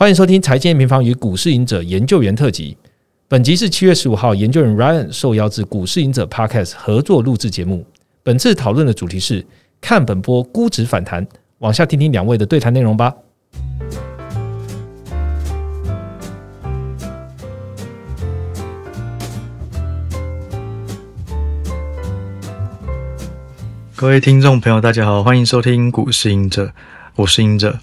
欢迎收听财经平方与股市赢者研究员特辑。本集是七月十五号，研究员 Ryan 受邀至股市赢者 Podcast 合作录制节目。本次讨论的主题是看本波估值反弹。往下听听两位的对谈内容吧。各位听众朋友，大家好，欢迎收听股市赢者，我是赢者。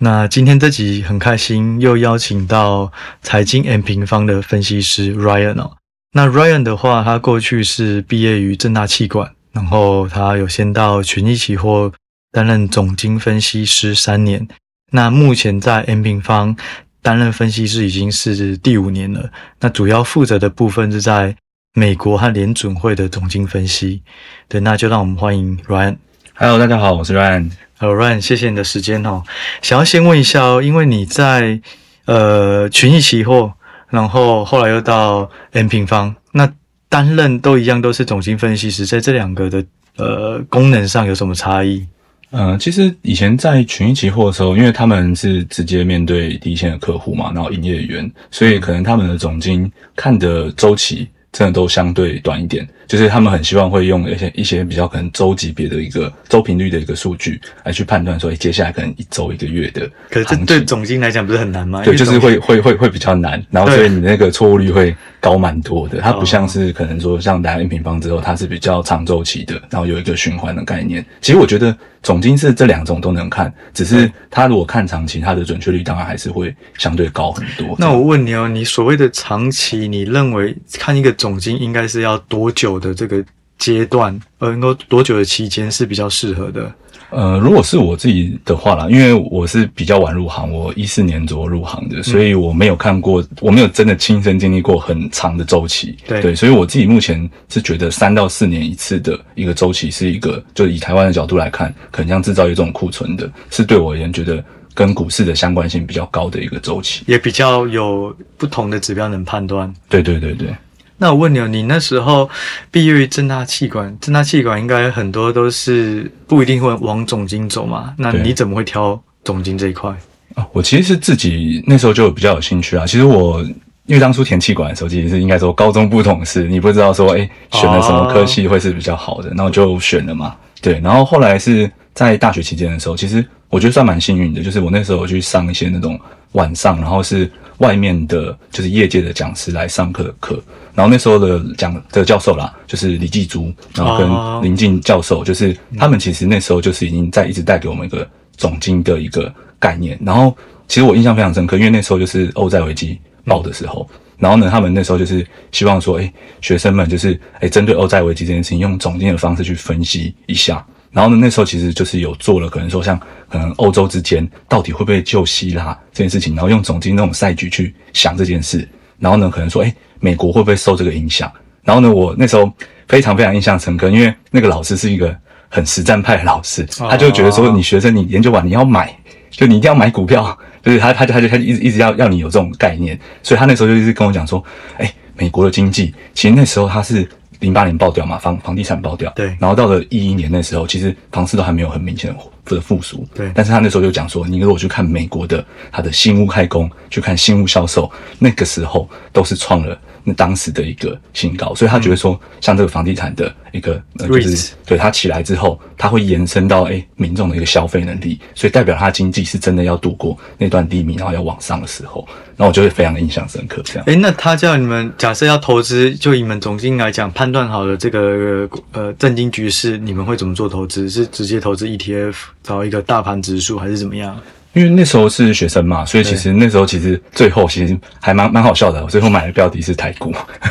那今天这集很开心，又邀请到财经 M 平方的分析师 Ryan 哦。那 Ryan 的话，他过去是毕业于正大气管，然后他有先到群益期货担任总经分析师三年。那目前在 M 平方担任分析师已经是第五年了。那主要负责的部分是在美国和联准会的总经分析。对，那就让我们欢迎 Ryan。Hello，大家好，我是 Ryan。好，Ryan，谢谢你的时间哦。想要先问一下哦，因为你在呃群益期货，然后后来又到 M 平方，那担任都一样，都是总经分析师，在这两个的呃功能上有什么差异？嗯，其实以前在群益期货的时候，因为他们是直接面对第一线的客户嘛，然后营业员，所以可能他们的总经看的周期。真的都相对短一点，就是他们很希望会用一些一些比较可能周级别的一个周频率的一个数据来去判断说，接下来可能一周一个月的。可是这对总金来讲不是很难吗？对，就是会会会会比较难，然后所以你那个错误率会高蛮多的。它不像是可能说像打 N 平方之后，它是比较长周期的，然后有一个循环的概念。其实我觉得。总金是这两种都能看，只是它如果看长期，它的准确率当然还是会相对高很多。那我问你哦，你所谓的长期，你认为看一个总金应该是要多久的这个阶段，呃，能够多久的期间是比较适合的？呃，如果是我自己的话啦，因为我是比较晚入行，我一四年左右入行的，所以我没有看过，我没有真的亲身经历过很长的周期。对，所以我自己目前是觉得三到四年一次的一个周期是一个，就以台湾的角度来看，可能像制造业这种库存的，是对我而言觉得跟股市的相关性比较高的一个周期，也比较有不同的指标能判断。对对对对。那我问你哦，你那时候毕业于正大气管，正大气管应该很多都是不一定会往总经走嘛？那你怎么会挑总经这一块啊？我其实是自己那时候就比较有兴趣啊。其实我因为当初填气管的时候，其实是应该说高中不懂事，你不知道说哎选了什么科系会是比较好的，然后就选了嘛。对，然后后来是在大学期间的时候，其实我觉得算蛮幸运的，就是我那时候去上一些那种晚上，然后是外面的，就是业界的讲师来上课的课。然后那时候的讲的教授啦，就是李继珠，然后跟林静教授，就是他们其实那时候就是已经在一直带给我们一个总经的一个概念。然后其实我印象非常深刻，因为那时候就是欧债危机爆的时候，然后呢，他们那时候就是希望说，哎，学生们就是哎，针对欧债危机这件事情，用总经的方式去分析一下。然后呢，那时候其实就是有做了，可能说像可能欧洲之间到底会不会救希腊这件事情，然后用总经那种赛局去想这件事。然后呢，可能说，哎。美国会不会受这个影响？然后呢，我那时候非常非常印象深刻，因为那个老师是一个很实战派的老师，他就觉得说，你学生你研究完你要买，就你一定要买股票，就是他他就他就他就一直一直要要你有这种概念，所以他那时候就一直跟我讲说，哎，美国的经济其实那时候他是。零八年爆掉嘛，房房地产爆掉，对，然后到了一一年那时候，其实房市都还没有很明显的复苏，对。但是他那时候就讲说，你如果去看美国的他的新屋开工，去看新屋销售，那个时候都是创了那当时的一个新高，所以他觉得说，像这个房地产的一个，就是对它起来之后，它会延伸到哎民众的一个消费能力，所以代表他经济是真的要度过那段低迷，然后要往上的时候。那我就会非常的印象深刻，这样。哎，那他叫你们假设要投资，就你们总经来讲，判断好了这个呃震惊局势，你们会怎么做投资？是直接投资 ETF，找一个大盘指数，还是怎么样？因为那时候是学生嘛，所以其实那时候其实最后其实还蛮蛮好笑的。我最后买的标的是台股，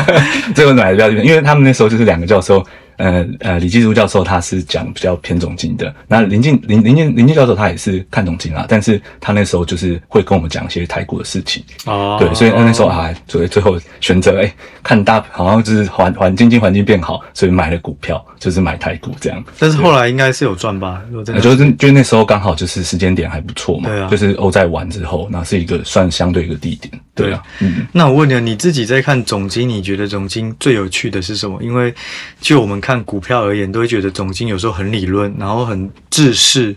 最后买的标的，因为他们那时候就是两个教授。呃呃，李继儒教授他是讲比较偏总经的，那林静林林静林静教授他也是看总经啦，但是他那时候就是会跟我们讲一些台股的事情哦，对，所以那时候啊，所以最后选择哎看大好像就是环环经济环境变好，所以买了股票，就是买台股这样。但是后来应该是有赚吧？就是就那时候刚好就是时间点还不错嘛，对啊，就是欧债完之后，那是一个算相对一个低点。对啊，嗯，那我问你，你自己在看总经，你觉得总经最有趣的是什么？因为就我们看股票而言，都会觉得总经有时候很理论，然后很制式，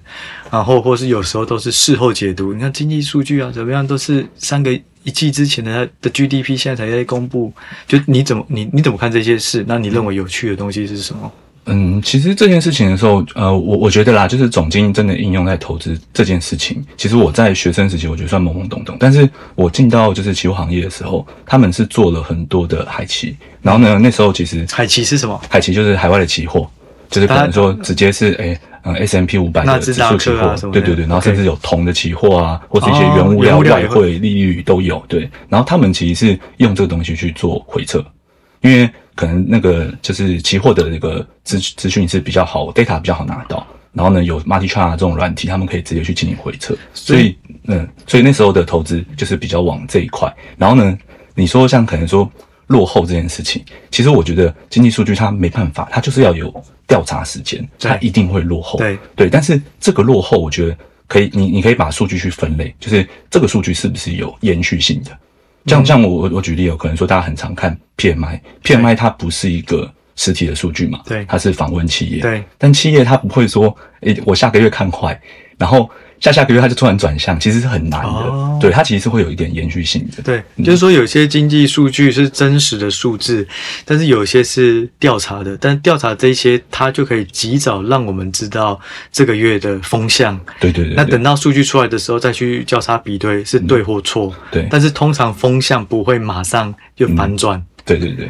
然后或是有时候都是事后解读。你看经济数据啊，怎么样都是三个一季之前的的 GDP 现在才在公布，就你怎么你你怎么看这些事？那你认为有趣的东西是什么？嗯，其实这件事情的时候，呃，我我觉得啦，就是总经真的应用在投资这件事情，其实我在学生时期我觉得算懵懵懂懂，但是我进到就是期货行业的时候，他们是做了很多的海期，然后呢，那时候其实海期是什么？海期就是海外的期货，就是可能说直接是诶。嗯，S M P 五百的指数期货，对对对，然后甚至有铜的期货啊，或是一些原物料、外汇、利率都有。对，然后他们其实是用这个东西去做回测，因为可能那个就是期货的那个资资讯是比较好，data 比较好拿到。然后呢，有 Multi Chart 这种软体，他们可以直接去进行回测。所以，嗯，所以那时候的投资就是比较往这一块。然后呢，你说像可能说。落后这件事情，其实我觉得经济数据它没办法，它就是要有调查时间，它一定会落后。对对，但是这个落后，我觉得可以，你你可以把数据去分类，就是这个数据是不是有延续性的？像像我我举例有可能说，大家很常看 PMI，PMI 它不是一个实体的数据嘛？对，它是访问企业。对，但企业它不会说，诶，我下个月看坏，然后。下下个月它就突然转向，其实是很难的。对，它其实是会有一点延续性的。对，就是说有些经济数据是真实的数字，但是有些是调查的，但调查这些它就可以及早让我们知道这个月的风向。对对对。那等到数据出来的时候再去交叉比对是对或错。对。但是通常风向不会马上就反转。对对对。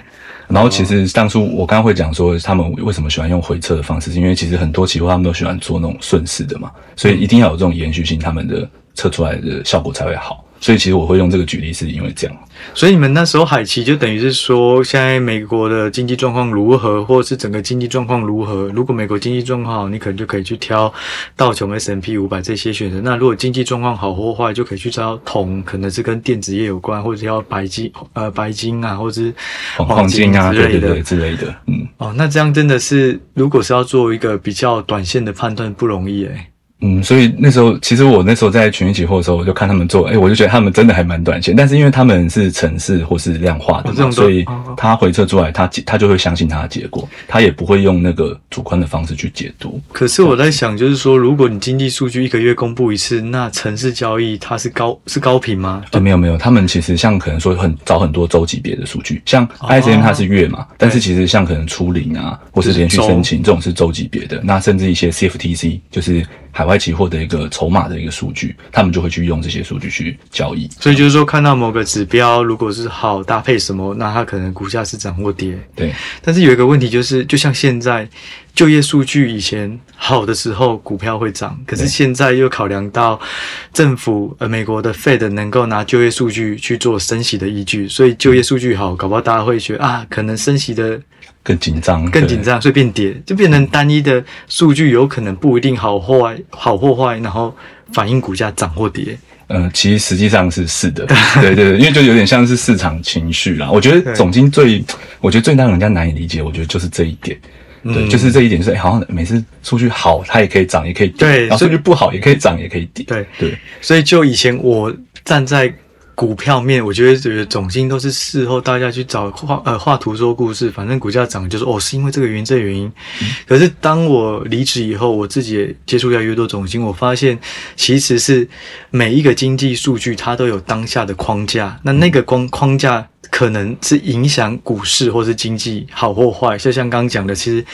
然后其实当初我刚刚会讲说，他们为什么喜欢用回撤的方式，是因为其实很多期货他们都喜欢做那种顺势的嘛，所以一定要有这种延续性，他们的测出来的效果才会好。所以其实我会用这个举例，是因为这样。所以你们那时候海奇就等于是说，现在美国的经济状况如何，或者是整个经济状况如何？如果美国经济状况好，你可能就可以去挑道琼 S M P 五百这些选择。那如果经济状况好或坏，就可以去挑铜，可能是跟电子业有关，或者挑白金，呃，白金啊，或者是黄金啊之类的之类的。嗯，哦，那这样真的是，如果是要做一个比较短线的判断，不容易诶。嗯，所以那时候其实我那时候在群益期货的时候，我就看他们做，哎，我就觉得他们真的还蛮短线，但是因为他们是城市或是量化的，嘛，所以他回测出来，他他就会相信他的结果，他也不会用那个主观的方式去解读。可是我在想，就是说，如果你经济数据一个月公布一次，那城市交易它是高是高频吗？对，没有没有，他们其实像可能说很找很多周级别的数据，像 ISM 它是月嘛，但是其实像可能初零啊，或是连续申请这种是周级别的，那甚至一些 CFTC 就是。海外期货的一个筹码的一个数据，他们就会去用这些数据去交易。所以就是说，看到某个指标如果是好搭配什么，那它可能股价是涨或跌。对。但是有一个问题就是，就像现在就业数据以前好的时候，股票会涨，可是现在又考量到政府呃美国的 Fed 能够拿就业数据去做升息的依据，所以就业数据好，搞不好大家会觉得啊，可能升息的。更紧张，更紧张，所以变跌，就变成单一的数据，有可能不一定好坏，好或坏，然后反映股价涨或跌。嗯，其实实际上是是的，对对对，因为就有点像是市场情绪啦。我觉得总经最，我觉得最让人家难以理解，我觉得就是这一点，对，就是这一点，就是好像每次数据好，它也可以涨，也可以跌；，然后数据不好，也可以涨，也可以跌。对对，所以就以前我站在。股票面，我觉得这个总经都是事后大家去找画呃画图说故事，反正股价涨就是哦，是因为这个原因这个原因。可是当我离职以后，我自己也接触越来越多总经，我发现其实是每一个经济数据它都有当下的框架，那那个框框架。可能是影响股市或是经济好或坏，就像刚刚讲的，其实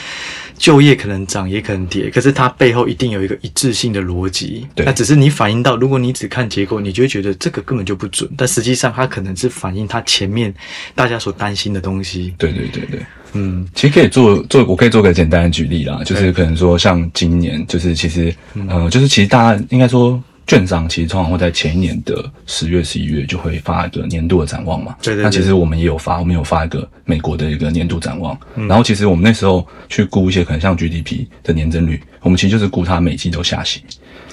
就业可能涨也可能跌，可是它背后一定有一个一致性的逻辑。对，那只是你反映到，如果你只看结果，你就会觉得这个根本就不准，但实际上它可能是反映它前面大家所担心的东西。对对对对，嗯，其实可以做做，我可以做个简单的举例啦，就是可能说像今年，就是其实呃，就是其实大家应该说。券商其实通常会在前一年的十月、十一月就会发一个年度的展望嘛。对对。那其实我们也有发，我们有发一个美国的一个年度展望。然后其实我们那时候去估一些可能像 GDP 的年增率，我们其实就是估它每季都下行。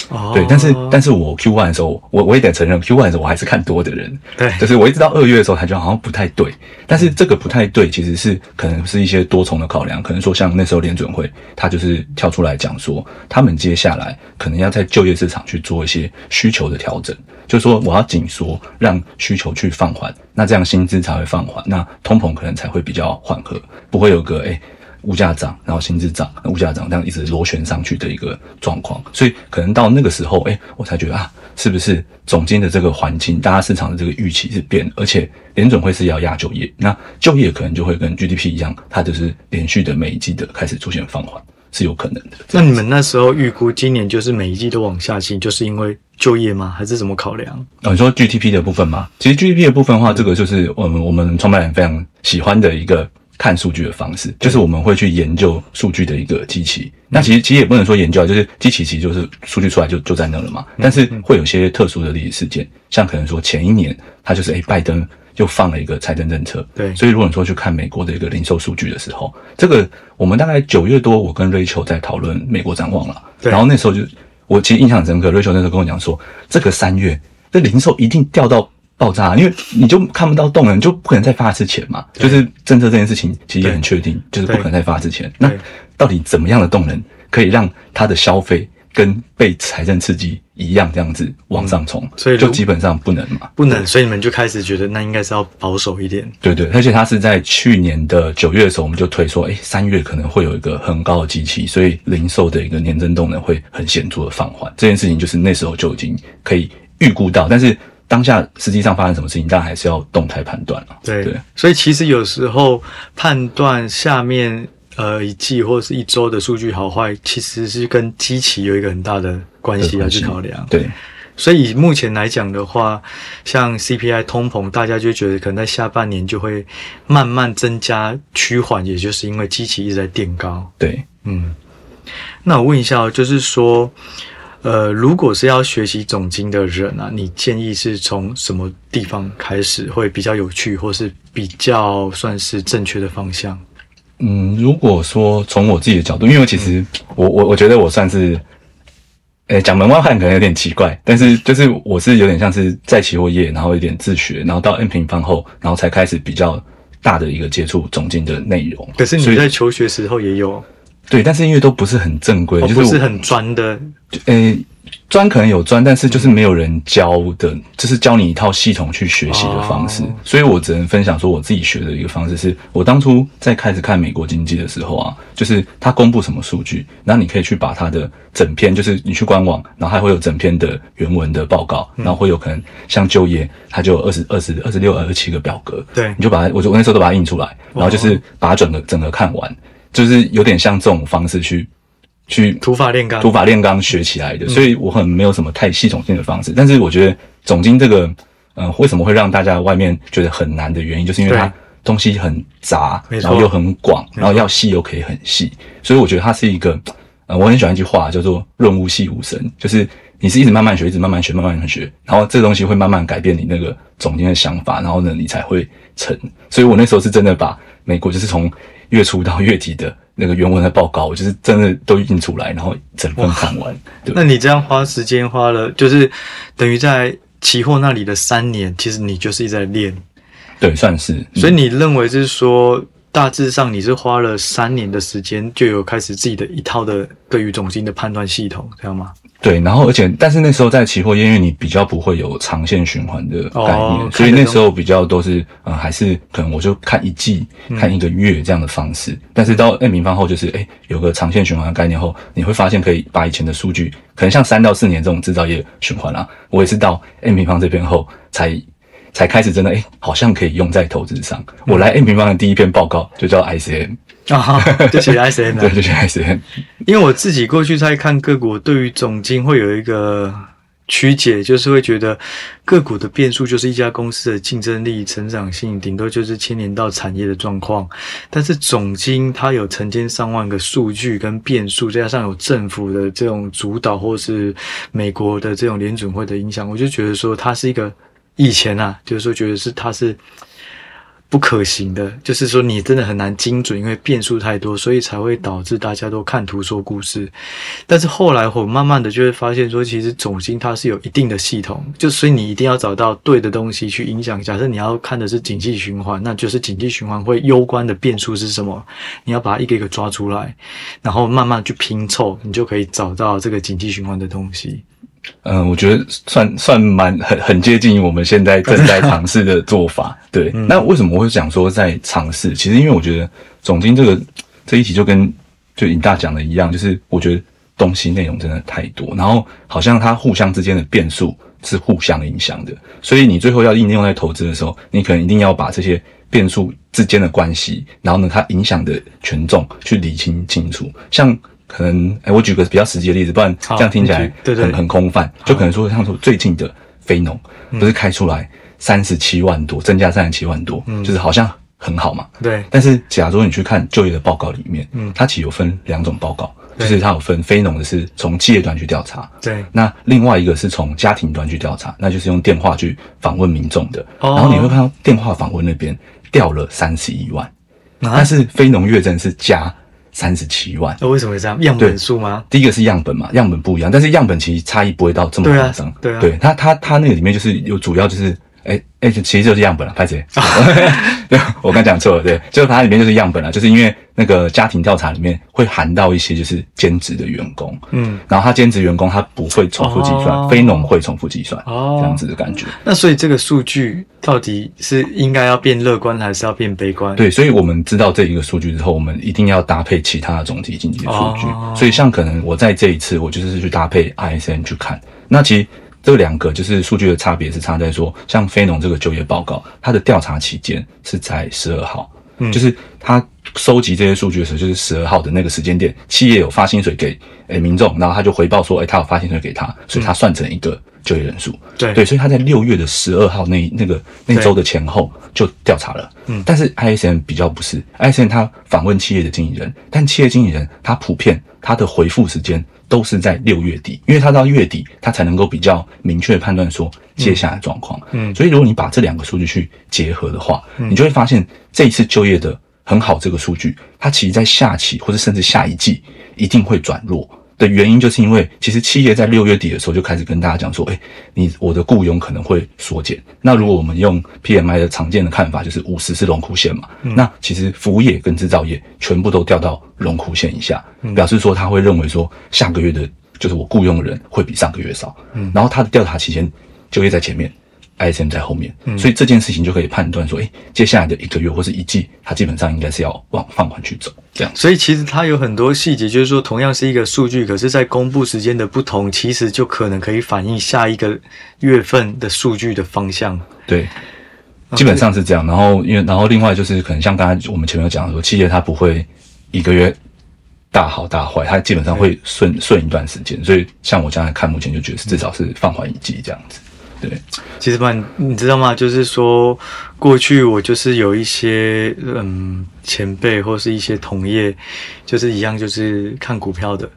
哦对，但是但是我 Q one 的时候，我我也得承认 Q one 的时候我还是看多的人，对。就是我一直到二月的时候才觉得好像不太对，但是这个不太对其实是可能是一些多重的考量，可能说像那时候联准会他就是跳出来讲说，他们接下来可能要在就业市场去做一些需求的调整，就是说我要紧缩，让需求去放缓，那这样薪资才会放缓，那通膨可能才会比较缓和，不会有个哎。物价涨，然后薪资涨，物价涨，这样一直螺旋上去的一个状况，所以可能到那个时候，哎，我才觉得啊，是不是总经的这个环境，大家市场的这个预期是变，而且联准会是要压就业，那就业可能就会跟 GDP 一样，它就是连续的每一季的开始出现放缓，是有可能的。那你们那时候预估今年就是每一季都往下行，就是因为就业吗？还是怎么考量？哦，你说 GDP 的部分吗？其实 GDP 的部分的话，这个就是我们我们创办人非常喜欢的一个看数据的方式，就是我们会去研究数据的一个机器。那其实其实也不能说研究啊，就是机器其实就是数据出来就就在那了嘛。但是会有些特殊的历史事件，像可能说前一年它就是诶拜登又放了一个财政政策，对。所以如果你说去看美国的一个零售数据的时候，这个我们大概九月多，我跟 Rachel 在讨论美国展望了，对。然后那时候就我其实印象很深刻，Rachel 那时候跟我讲说，这个三月这零售一定掉到爆炸，因为你就看不到动能，你就不可能再发一次钱嘛。就是政策这件事情其实也很确定，就是不可能再发一次钱。那到底怎么样的动能可以让它的消费跟被财政刺激一样这样子往上冲？所以就基本上不能嘛。不能，所以你们就开始觉得那应该是要保守一点。对对，而且它是在去年的九月的时候，我们就推说，哎，三月可能会有一个很高的机器，所以零售的一个年增动能会很显著的放缓。这件事情就是那时候就已经可以预估到，但是当下实际上发生什么事情，当然还是要动态判断了。对，对所以其实有时候判断下面呃一季或者是一周的数据好坏，其实是跟基期有一个很大的关系要去考量。对所以以目前来讲的话，像 CPI 通膨，大家就觉得可能在下半年就会慢慢增加趋缓，也就是因为基期一直在垫高。对，嗯，那我问一下哦，就是说，呃，如果是要学习总经的人啊，你建议是从什么地方开始会比较有趣，或是比较算是正确的方向？嗯，如果说从我自己的角度，因为其实我我我觉得我算是，呃，讲门外汉可能有点奇怪，但是就是我是有点像是在期货业，然后有点自学，然后到 N 平方后，然后才开始比较大的一个接触总经的内容。可是你在求学时候也有，对，但是因为都不是很正规，哦、就是不是很专的，呃，专可能有专，但是就是没有人教的，就是教你一套系统去学习的方式。哦。所以我只能分享说我自己学的一个方式是，我当初在开始看美国经济的时候啊，就是他公布什么数据，然后你可以去把它的整篇，就是你去官网，然后还会有整篇的原文的报告，然后会有可能像就业，它就有二十二十二十六二十七个表格，对。你就把它，我就我那时候都把它印出来，然后就是把它整个整个看完，就是有点像这种方式去去土法炼钢。土法炼钢学起来的，所以我很没有什么太系统性的方式。但是我觉得总经这个，嗯、为什么会让大家外面觉得很难的原因，就是因为它东西很杂，然后又很广，然后要细又可以很细，所以我觉得它是一个，呃，我很喜欢一句话叫做“润物细无声”，就是你是一直慢慢学，一直慢慢学，慢慢学，然后这个东西会慢慢改变你那个总经的想法，然后呢，你才会成。所以我那时候是真的把美国就是从月初到月底的那个原文的报告，我就是真的都印出来，然后整份看完。那你这样花时间花了，就是等于在期货那里的三年，其实你就是一直在练。对，算是。嗯所以你认为是说，大致上你是花了三年的时间，就有开始自己的一套的对于总金的判断系统，这样吗？对，然后而且但是那时候在期货业，因为你比较不会有长线循环的概念，哦所以那时候比较都是呃还是可能我就看一季、嗯看一个月这样的方式。但是到 N 平方后，就是哎有个长线循环的概念后，你会发现可以把以前的数据，可能像三到四年这种制造业循环啊，我也是到 N 平方这边后才。才开始真的哎，好像可以用在投资上。我来 N 平方的第一篇报告就叫 ICM，、啊，就写 ICN 对，就写 ICM。因为我自己过去在看个股，对于总经会有一个曲解，就是会觉得个股的变数就是一家公司的竞争力、成长性，顶多就是牵连到产业的状况。但是总经它有成千上万个数据跟变数，再加上有政府的这种主导，或是美国的这种联准会的影响，我就觉得说它是一个以前啊，就是说觉得是它是不可行的，就是说你真的很难精准，因为变数太多，所以才会导致大家都看图说故事。但是后来我慢慢的就会发现说，其实总经它是有一定的系统，就所以你一定要找到对的东西去影响。假设你要看的是景气循环，那就是景气循环会攸关的变数是什么？你要把它一个一个抓出来，然后慢慢去拼凑，你就可以找到这个景气循环的东西。嗯，我觉得算算蛮很很接近于我们现在正在 尝试的做法。对，那为什么我会讲说在尝试？其实因为我觉得总经这个这一题就跟就尹大讲的一样，就是我觉得东西内容真的太多，然后好像它互相之间的变数是互相影响的，所以你最后要应用在投资的时候，你可能一定要把这些变数之间的关系，然后呢它影响的权重去理清清楚，像。可能哎，我举个比较实际的例子，不然这样听起来很很空泛。就可能说，像说最近的非农不是开出来三十七万多，增加三十七万多，就是好像很好嘛。对。但是假如你去看就业的报告里面，嗯，它其实有分两种报告，就是它有分非农的是从企业端去调查，对。那另外一个是从家庭端去调查，那就是用电话去访问民众的。然后你会看到电话访问那边掉了三十一万，但是非农月增是加。三十七万，那为什么会这样？样本数吗？第一个是样本嘛，样本不一样，但是样本其实差异不会到这么夸张。对啊，对它它它那个里面就是有主要就是。哎哎，其实就是样本了，拍谁？对，我刚讲错了，对，就是它里面就是样本了，就是因为那个家庭调查里面会含到一些就是兼职的员工，嗯，然后他兼职员工他不会重复计算，非农会重复计算，哦，这样子的感觉。那所以这个数据到底是应该要变乐观还是要变悲观？对，所以我们知道这一个数据之后，我们一定要搭配其他的总体经济数据。所以像可能我在这一次我就是去搭配 ISM 去看，那其实。这两个就是数据的差别是差在说，像非农这个就业报告，它的调查期间是在十二号，嗯，就是他收集这些数据的时候，就是十二号的那个时间点，企业有发薪水给诶民众，然后他就回报说，诶，他有发薪水给他，所以他算成一个就业人数，对对，所以他在六月的十二号那那个那周的前后就调查了，嗯，但是 ISM 比较不是，ISM 他访问企业的经理人，但企业经理人他普遍他的回复时间。都是在六月底，因为他到月底，他才能够比较明确判断说接下来状况。嗯，所以如果你把这两个数据去结合的话，你就会发现这一次就业的很好这个数据，它其实在下期或者甚至下一季一定会转弱。的原因就是因为，其实企业在六月底的时候就开始跟大家讲说，哎，你我的雇佣可能会缩减。那如果我们用 PMI 的常见的看法，就是五十是龙枯线嘛，那其实服务业跟制造业全部都掉到龙枯线以下，表示说他会认为说下个月的，就是我雇佣的人会比上个月少。嗯，然后他的调查期间就业在前面。ISM 在后面，所以这件事情就可以判断说，哎，接下来的一个月或是一季，它基本上应该是要往放缓去走，这样。所以其实它有很多细节，就是说，同样是一个数据，可是在公布时间的不同，其实就可能可以反映下一个月份的数据的方向。对，基本上是这样。然后，因为然后另外就是可能像刚才我们前面有讲说，企业它不会一个月大好大坏，它基本上会顺顺一段时间。所以，像我将来看，目前就觉得是至少是放缓一季这样子。对，其实吧，你知道吗？就是说，过去我就是有一些嗯前辈或是一些同业，就是一样，就是看股票的，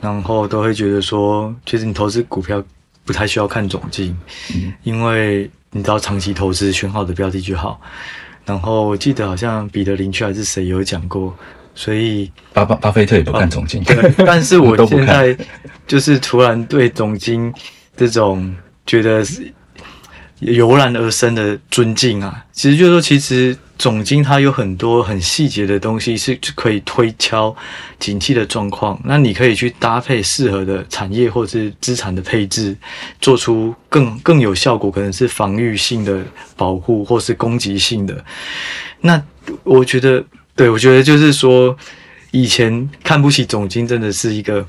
然后都会觉得说，其实你投资股票不太需要看总金，嗯，因为你知道长期投资选好的标的就好。然后我记得好像彼得林区还是谁有讲过，所以巴巴巴菲特也不看总金，对。但是我 现在就是突然对总经这种。觉得是油然而生的尊敬啊，其实就是说，其实总经它有很多很细节的东西是可以推敲景气的状况，那你可以去搭配适合的产业或是资产的配置，做出更更有效果，可能是防御性的保护或是攻击性的。那我觉得，对我觉得就是说，以前看不起总经真的是一个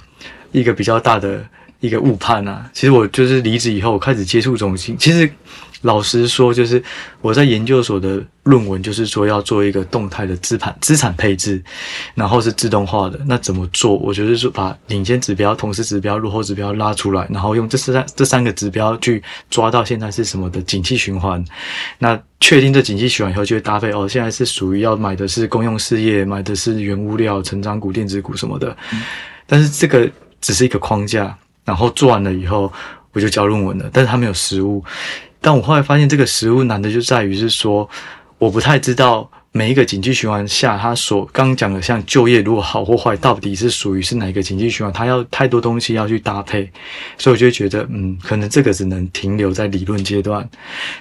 一个比较大的。一个误判啊！其实我就是离职以后，我开始接触中心。其实老实说，就是我在研究所的论文，就是说要做一个动态的资产资产配置，然后是自动化的。那怎么做？我觉得是把领先指标、同时指标、落后指标拉出来，然后用这三这三个指标去抓到现在是什么的景气循环。那确定这景气循环以后，就会搭配哦，现在是属于要买的是公用事业，买的是原物料、成长股、电子股什么的。但是这个只是一个框架。然后做完了以后，我就交论文了。但是他没有实物。但我后来发现，这个实物难的就在于是说，我不太知道每一个经济循环下，他所刚讲的像就业如果好或坏，到底是属于是哪一个经济循环？他要太多东西要去搭配，所以我就觉得，嗯，可能这个只能停留在理论阶段。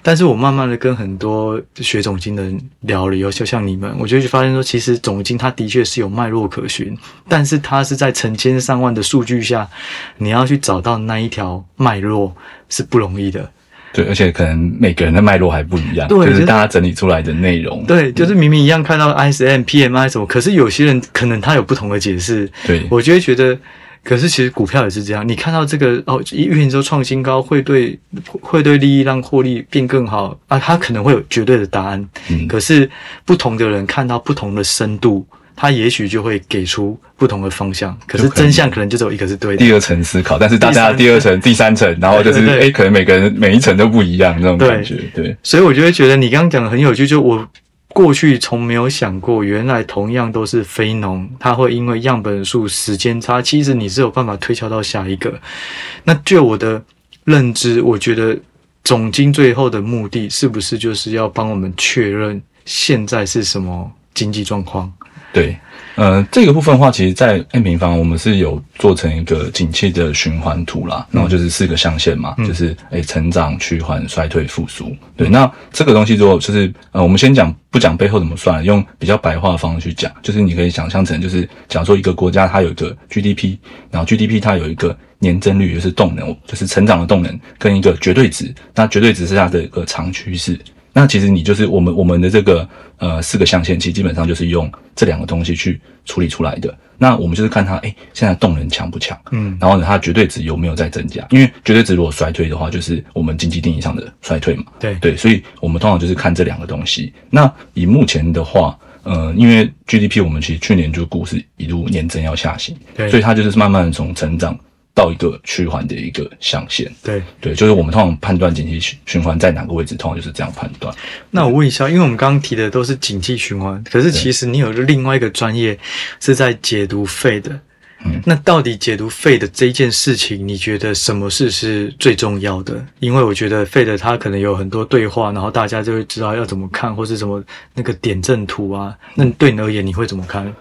但是我慢慢的跟很多学总经的人聊了以后，就像你们，我就会发现说，其实总经它的确是有脉络可循，但是它是在成千上万的数据下，你要去找到那一条脉络是不容易的。对，而且可能每个人的脉络还不一样，对就是大家整理出来的内容，对，就是明明一样看到 ISM、PMI 什么，可是有些人可能他有不同的解释。对我就会觉得，可是其实股票也是这样，你看到这个哦，一元周创新高，会对会对利益让获利变更好啊，他可能会有绝对的答案。嗯可是不同的人看到不同的深度，他也许就会给出不同的方向。可是真相可能就只有一个是对的。第二层思考，但是大家第二层、第三层，然后就是哎、对对对可能每个人每一层都不一样那种感觉，对所以我就会觉得你刚刚讲的很有趣，就我过去从没有想过，原来同样都是非农，它会因为样本数、时间差，其实你是有办法推敲到下一个。那就我的认知，我觉得总经最后的目的是不是就是要帮我们确认现在是什么经济状况？对。呃，这个部分的话，其实，在 M 平方我们是有做成一个景气的循环图啦，然后就是四个象限嘛，就是诶、成长、趋缓、衰退、复苏。对，那这个东西如果就是呃，我们先讲不讲背后怎么算，用比较白话的方式去讲，就是你可以想象成就是，假如说一个国家它有一个 GDP，然后 GDP 它有一个年增率，就是动能，就是成长的动能跟一个绝对值，那绝对值是它的一个长趋势。那其实你就是我们我们的这个呃四个象限，其实基本上就是用这两个东西去处理出来的。那我们就是看它，哎，现在动能强不强？嗯然后呢，它绝对值有没有在增加？因为绝对值如果衰退的话，就是我们经济定义上的衰退嘛。对对，所以我们通常就是看这两个东西。那以目前的话，呃，因为 GDP 我们其实去年就股市一路年增要下行，对所以它就是慢慢的从成长到一个循环的一个象限。对。对，就是我们通常判断经济循循环在哪个位置，通常就是这样判断。那我问一下，因为我们刚刚提的都是景气循环，可是其实你有另外一个专业是在解读费的。嗯那到底解读费的这件事情，你觉得什么事是最重要的？因为我觉得费的它可能有很多对话，然后大家就会知道要怎么看，或是什么那个点阵图啊。那对你而言，你会怎么看？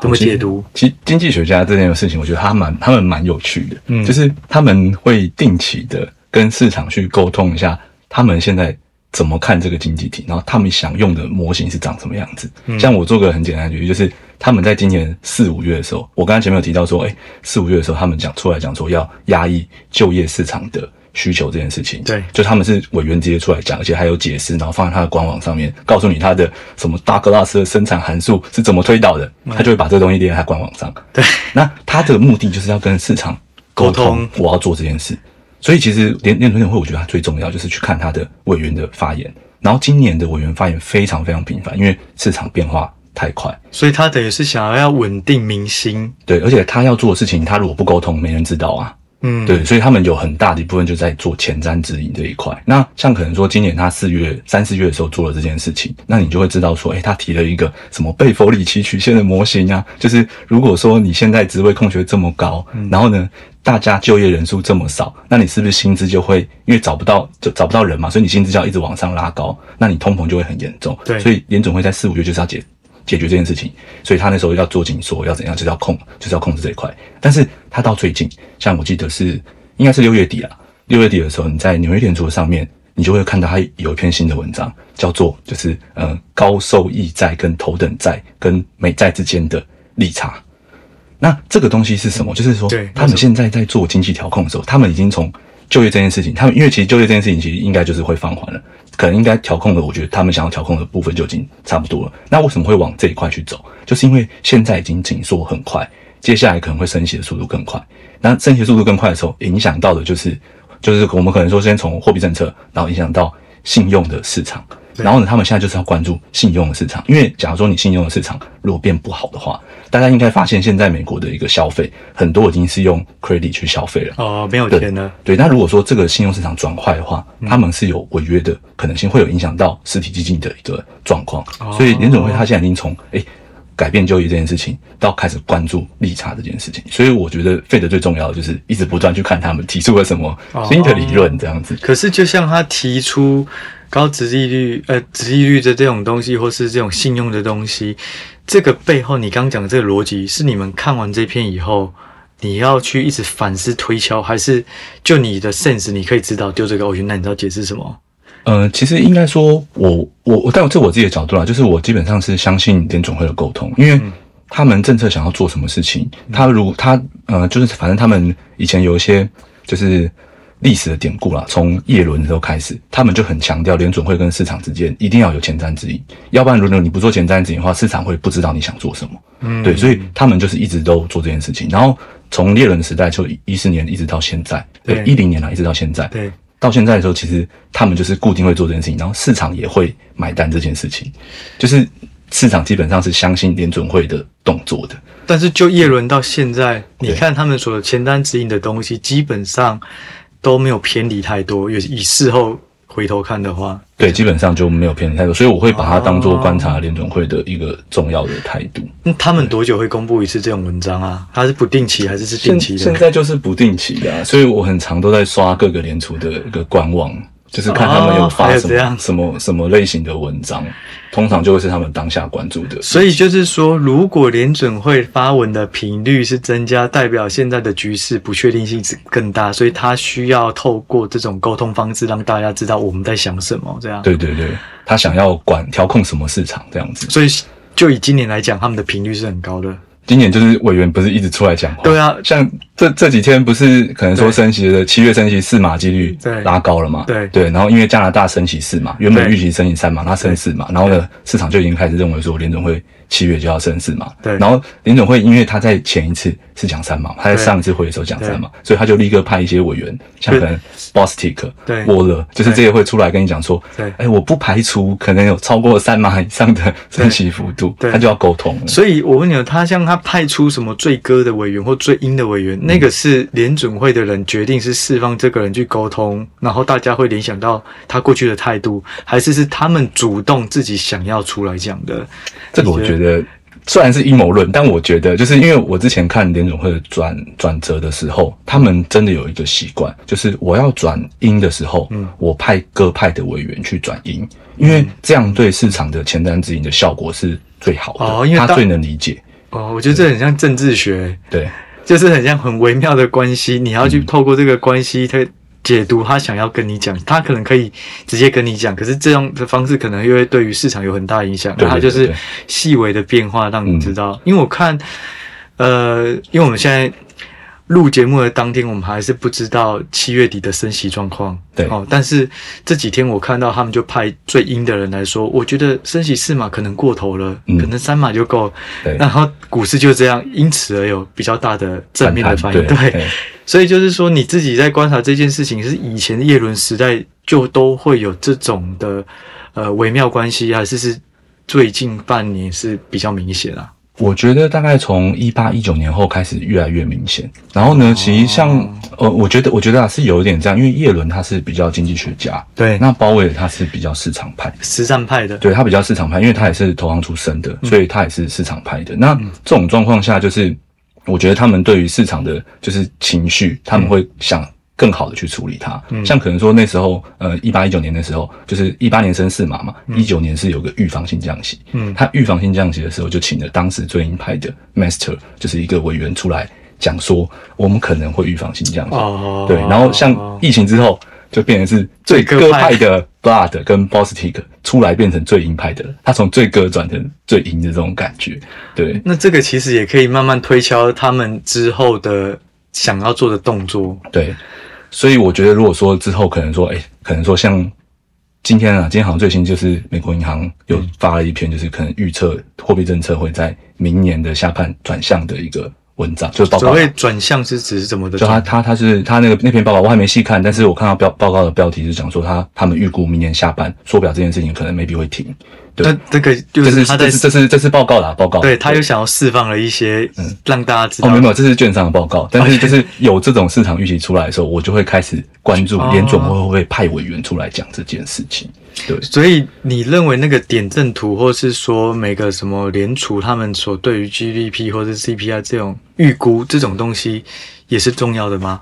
怎么解读？其实经济学家这件事情，我觉得他蛮他们蛮有趣的，嗯就是他们会定期的跟市场去沟通一下，他们现在怎么看这个经济体，然后他们想用的模型是长什么样子。像我做个很简单的举例，就是他们在今年四五月的时候，我刚才前面有提到说，哎，四五月的时候，他们讲出来讲说要压抑就业市场的。需求这件事情，对就他们是委员直接出来讲，而且还有解释，然后放在他的官网上面，告诉你他的什么大格拉斯的生产函数是怎么推导的，他就会把这个东西列在他官网上。对，那他的目的就是要跟市场沟沟通通，我要做这件事。所以其实联联准会，我觉得它最重要就是去看他的委员的发言。然后今年的委员发言非常非常频繁，因为市场变化太快。所以他等于是想要要稳定民心。对，而且他要做的事情，他如果不沟通，没人知道啊。嗯，对，所以他们有很大的一部分就在做前瞻指引这一块。那像可能说今年他四月、三四月的时候做了这件事情，那你就会知道说，诶，他提了一个什么贝弗里奇曲线的模型啊，就是如果说你现在职位空缺这么高，然后呢，大家就业人数这么少，那你是不是薪资就会因为找不到就找不到人嘛，所以你薪资就要一直往上拉高，那你通膨就会很严重。对所以联总会在四五月就是要解解决这件事情，所以他那时候要做紧缩，要怎样，就是要控，就是要控制这一块。但是他到最近，像我记得是应该是六月底啦，六月底的时候，你在纽约联储上面，你就会看到他有一篇新的文章，叫做就是呃高收益债跟头等债跟美债之间的利差。那这个东西是什么？就是说，他们现在在做经济调控的时候，他们已经从就业这件事情，他们因为其实就业这件事情其实应该就是会放缓了，可能应该调控的，我觉得他们想要调控的部分就已经差不多了。那为什么会往这一块去走？就是因为现在已经紧缩很快，接下来可能会升息的速度更快。那升息速度更快的时候，影响到的就是就是我们可能说先从货币政策，然后影响到信用的市场。然后呢，他们现在就是要关注信用的市场，因为假如说你信用的市场如果变不好的话，大家应该发现现在美国的一个消费很多已经是用 credit 去消费了。哦，没有钱呢。对，那如果说这个信用市场转坏的话，他们是有违约的可能性，会有影响到实体经济的一个状况。所以联总会他现在已经从诶改变就业这件事情，到开始关注利差这件事情。所以我觉得费德最重要的就是一直不断去看他们提出了什么新的理论，这样子。可是就像他提出高值利率，呃，值利率的这种东西，或是这种信用的东西，这个背后你刚讲的这个逻辑，是你们看完这篇以后，你要去一直反思推敲，还是就你的 sense 你可以知道丢这个 o 那你知道解释什么？呃，其实应该说，我我我，但这我自己的角度啦，就是我基本上是相信联总会的沟通，因为他们政策想要做什么事情，他如他呃，就是反正他们以前有一些就是历史的典故啦，从叶伦的时候开始，他们就很强调联总会跟市场之间一定要有前瞻指引，要不然如果你不做前瞻指引的话，市场会不知道你想做什么。嗯，对，所以他们就是一直都做这件事情，然后从叶伦的时代就一四年一直到现在，对，一零年来一直到现在，对。到现在的时候，其实他们就是固定会做这件事情，然后市场也会买单这件事情，就是市场基本上是相信联准会的动作的。但是就叶伦到现在，你看他们所前单指引的东西，基本上都没有偏离太多，也以事后。回头看的话，对，基本上就没有偏离太多，所以我会把它当做观察联准会的一个重要的态度。那他们多久会公布一次这种文章啊？它是不定期还是是定期的？现在就是不定期的，所以我很常都在刷各个联储的一个官网。就是看他们有发什么什么什么类型的文章，通常就会是他们当下关注的。所以就是说，如果联准会发文的频率是增加，代表现在的局势不确定性是更大，所以他需要透过这种沟通方式让大家知道我们在想什么。这样对对对，他想要管调控什么市场这样子。所以就以今年来讲，他们的频率是很高的。今年就是委员不是一直出来讲话，对啊，像这这几天不是可能说升息的七月升息四码几率拉高了嘛？对。对，然后因为加拿大升息四码，原本预期升息三码，它升四码，然后呢市场就已经开始认为说联总会七月就要升四嘛，对，然后联总会因为他在前一次是讲三码，他在上一次会的时候讲三码，所以他就立刻派一些委员，像可能 Bostic、沃勒，就是这些会出来跟你讲说，对，哎，我不排除可能有超过三码以上的升息幅度，他就要沟通。所以我问你，他像他派出什么最歌的委员或最阴的委员，那个是联准会的人决定是释放这个人去沟通，然后大家会联想到他过去的态度，还是是他们主动自己想要出来讲的？这个我觉得。虽然是阴谋论，但我觉得就是因为我之前看联总会的转转折的时候，他们真的有一个习惯，就是我要转阴的时候，嗯，我派各派的委员去转阴，因为这样对市场的前瞻指引的效果是最好的，哦，因为他最能理解。哦，我觉得这很像政治学，对，就是很像很微妙的关系，你要去透过这个关系，它。解读他想要跟你讲，他可能可以直接跟你讲，可是这样的方式可能又会对于市场有很大影响。他就是细微的变化让你知道，因为我看，呃，因为我们现在。录节目的当天，我们还是不知道七月底的升息状况。对，哦，但是这几天我看到他们就派最阴的人来说，我觉得升息四码可能过头了，可能三码就够。对，然后股市就这样，因此而有比较大的正面的反应。对，所以就是说，你自己在观察这件事情，是以前的叶伦时代就都会有这种的呃微妙关系，还是是最近半年是比较明显啊？我觉得大概从一八一九年后开始越来越明显。然后呢，其实像呃，我觉得我觉得啊是有一点这样，因为叶伦他是比较经济学家，对，那鲍威尔他是比较市场派、实战派的，对他比较市场派，因为他也是投行出身的，所以他也是市场派的。那这种状况下，就是我觉得他们对于市场的就是情绪，他们会想。更好的去处理它，像可能说那时候，呃，一八一九年的时候，就是一八年升四码嘛，一九年是有个预防性降息，嗯，他预防性降息的时候，就请了当时最鹰派的 Master，就是一个委员出来讲说，我们可能会预防性降息，哦，对，然后像疫情之后，就变成是最鸽派的 Blood 跟 Bostic 出来变成最鹰派的，他从最鸽转成最鹰的这种感觉，对，那这个其实也可以慢慢推敲他们之后的想要做的动作，对。所以我觉得，如果说之后可能说，哎，可能说像今天啊，今天好像最新就是美国银行有发了一篇，就是可能预测货币政策会在明年的下半转向的一个文章，就是报告。所谓转向是指是怎么的？就他他他是他那个那篇报告，我还没细看，但是我看到标报告的标题是讲说他他们预估明年下半缩表这件事情可能 maybe 会停。那这个就是他在这是这是报告啦，报告。对他又想要释放了一些，嗯，让大家知道。哦，没有，这是券商的报告。但是就是有这种市场预期出来的时候，我就会开始关注联总会不会派委员出来讲这件事情。对，所以你认为那个点阵图，或是说每个什么联储他们所对于 GDP 或是 CPI 这种预估这种东西，也是重要的吗？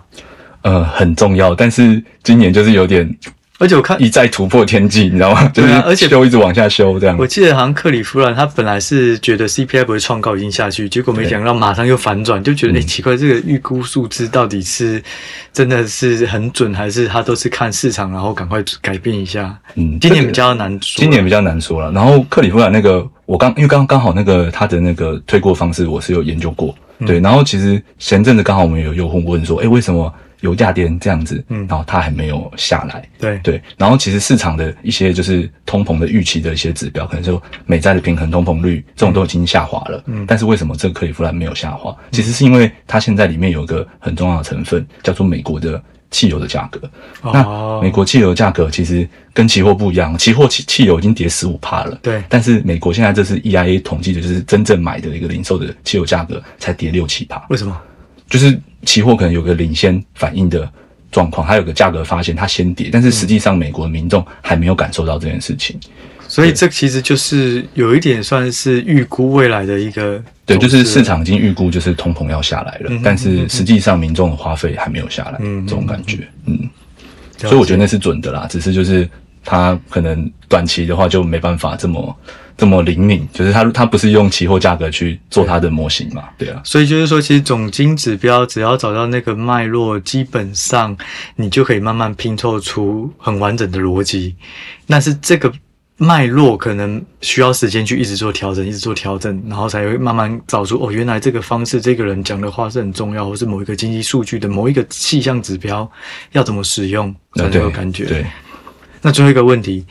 呃，很重要。但是今年就是有点。而且我看一再突破天际，你知道吗？对啊而且修一直往下修这样我。记得好像克里夫兰他本来是觉得 CPI 不会创高已经下去，结果没想到马上又反转，就觉得哎、奇怪，这个预估数字到底是真的是很准，还是他都是看市场然后赶快改变一下？嗯，今年比较难说，今年比较难说了。然后克里夫兰那个，我刚因为刚刚好那个他的那个推过方式，我是有研究过。嗯对，然后其实前阵子刚好我们有用户问说，哎，为什么油价跌成这样子？嗯然后它还没有下来。对对，然后其实市场的一些就是通膨的预期的一些指标，可能就美债的平衡通膨率这种都已经下滑了。嗯但是为什么这个克利夫兰没有下滑？其实是因为它现在里面有一个很重要的成分，叫做美国的汽油的价格。哦那美国汽油价格其实跟期货不一样，期货汽汽油已经跌十五帕了。对但是美国现在这是 EIA 统计的，就是真正买的一个零售的汽油价格才跌六七帕。为什么？就是期货可能有个领先反应的状况，它有个价格发现它先跌，但是实际上美国的民众还没有感受到这件事情。所以这其实就是有一点算是预估未来的一个对，就是市场已经预估就是通膨要下来了，嗯但是实际上民众的花费还没有下来，嗯这种感觉，嗯，所以我觉得那是准的啦，只是就是它可能短期的话就没办法这么这么灵敏，就是它它不是用期货价格去做它的模型嘛，对啊，所以就是说，其实总金指标只要找到那个脉络，基本上你就可以慢慢拼凑出很完整的逻辑。那是这个脉络可能需要时间去一直做调整，一直做调整，然后才会慢慢找出哦，原来这个方式，这个人讲的话是很重要，或是某一个经济数据的某一个气象指标要怎么使用才有感觉。对。那最后一个问题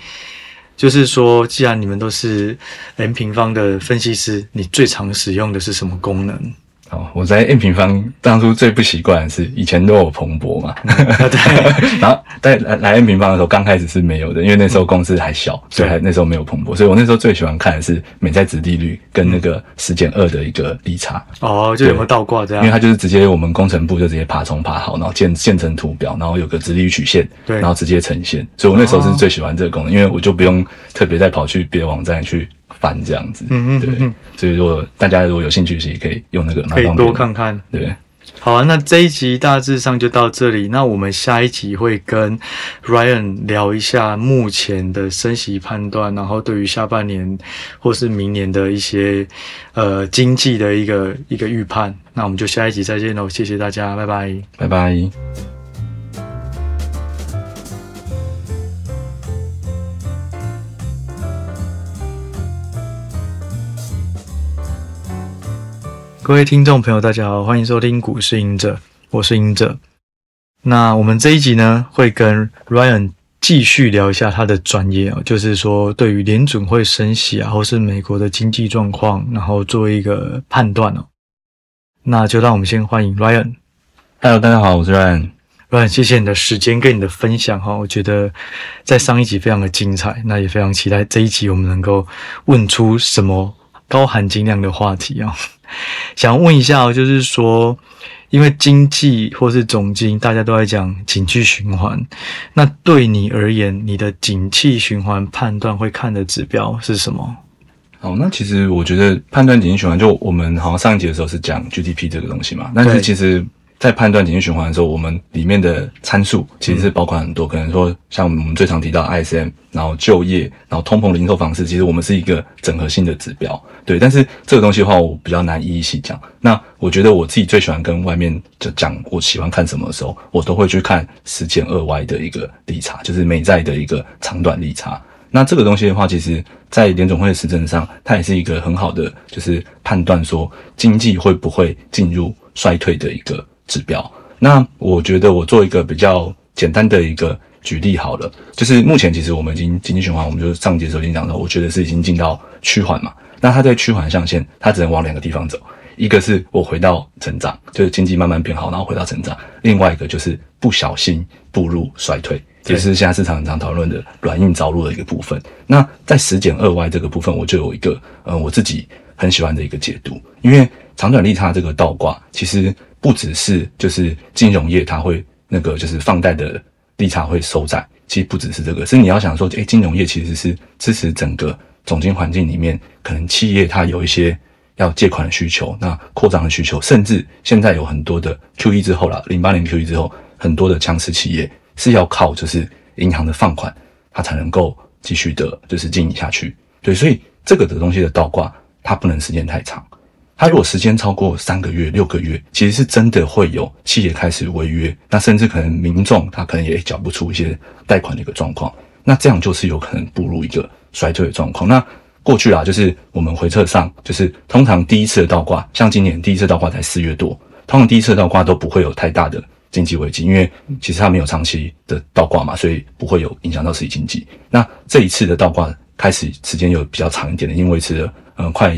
就是说，既然你们都是 M 平方的分析师，你最常使用的是什么功能？哦，我在 M 平方当初最不习惯的是以前都有蓬勃嘛，对，然后在来来 M 平方的时候，刚开始是没有的，因为那时候公司还小，所以还那时候没有蓬勃，所以我那时候最喜欢看的是美债值利率跟那个十减二的一个利差，哦，就有没有倒挂这样？因为它就是直接我们工程部就直接爬虫爬好，然后建建成图表，然后有个直利率曲线，对。然后直接呈现，所以我那时候是最喜欢这个功能，因为我就不用特别再跑去别的网站去翻这样子，对嗯嗯嗯嗯，所以如果大家如果有兴趣，其实可以用那个，可以多看看。对。好啊，那这一集大致上就到这里。那我们下一集会跟 Ryan 聊一下目前的升息判断，然后对于下半年或是明年的一些呃经济的一个一个预判。那我们就下一集再见喽，谢谢大家，拜拜。拜拜。各位听众朋友，大家好，欢迎收听股市赢者，我是赢者。那我们这一集呢，会跟 Ryan 继续聊一下他的专业哦，就是说对于联准会升息啊，或是美国的经济状况，然后做一个判断哦。那就让我们先欢迎 Ryan。Hello，大家好，我是 Ryan。Ryan，谢谢你的时间跟你的分享哈，我觉得在上一集非常的精彩，那也非常期待这一集我们能够问出什么高含金量的话题啊。想问一下哦，就是说，因为经济或是总经，大家都在讲景气循环，那对你而言，你的景气循环判断会看的指标是什么？哦，那其实我觉得判断景气循环，就我们好像上一集的时候是讲 GDP 这个东西嘛，但是其实，在判断景气循环的时候，我们里面的参数其实是包括很多，可能说像我们最常提到 ISM，然后就业，然后通膨零售方式，其实我们是一个整合性的指标，对。但是这个东西的话，我比较难一一细讲。那我觉得我自己最喜欢跟外面就讲我喜欢看什么的时候，我都会去看十减二 Y 的一个利差，就是美债的一个长短利差。那这个东西的话，其实在联总会的实证上，它也是一个很好的，就是判断说经济会不会进入衰退的一个指标。那我觉得我做一个比较简单的一个举例好了，就是目前其实我们已经经济循环，我们就是上节的时候已经讲到，我觉得是已经进到趋缓嘛。那它在趋缓象限，它只能往两个地方走，一个是我回到成长，就是经济慢慢变好，然后回到成长；另外一个就是不小心步入衰退。对也是现在市场很常讨论的软硬着陆的一个部分。那在十减二 Y 这个部分，我就有一个呃我自己很喜欢的一个解读，因为长短利差这个倒挂，其实不只是就是金融业它会那个就是放贷的利差会收窄，其实不只是这个，是你要想说，诶，金融业其实是支持整个总经环境里面，可能企业它有一些。要借款的需求，那扩张的需求，甚至现在有很多的 Q E 之后啦，零八年 Q E 之后，很多的强势企业是要靠就是银行的放款，它才能够继续的，就是经营下去。对，所以这个的东西的倒挂，它不能时间太长。它如果时间超过三个月、六个月，其实是真的会有企业开始违约，那甚至可能民众他可能也缴不出一些贷款的一个状况，那这样就是有可能步入一个衰退的状况。那过去啊，就是我们回测上，就是通常第一次的倒挂，像今年第一次倒挂才四月多，通常第一次倒挂都不会有太大的经济危机，因为其实它没有长期的倒挂嘛，所以不会有影响到实体经济。那这一次的倒挂开始时间有比较长一点的，因为维持了嗯快。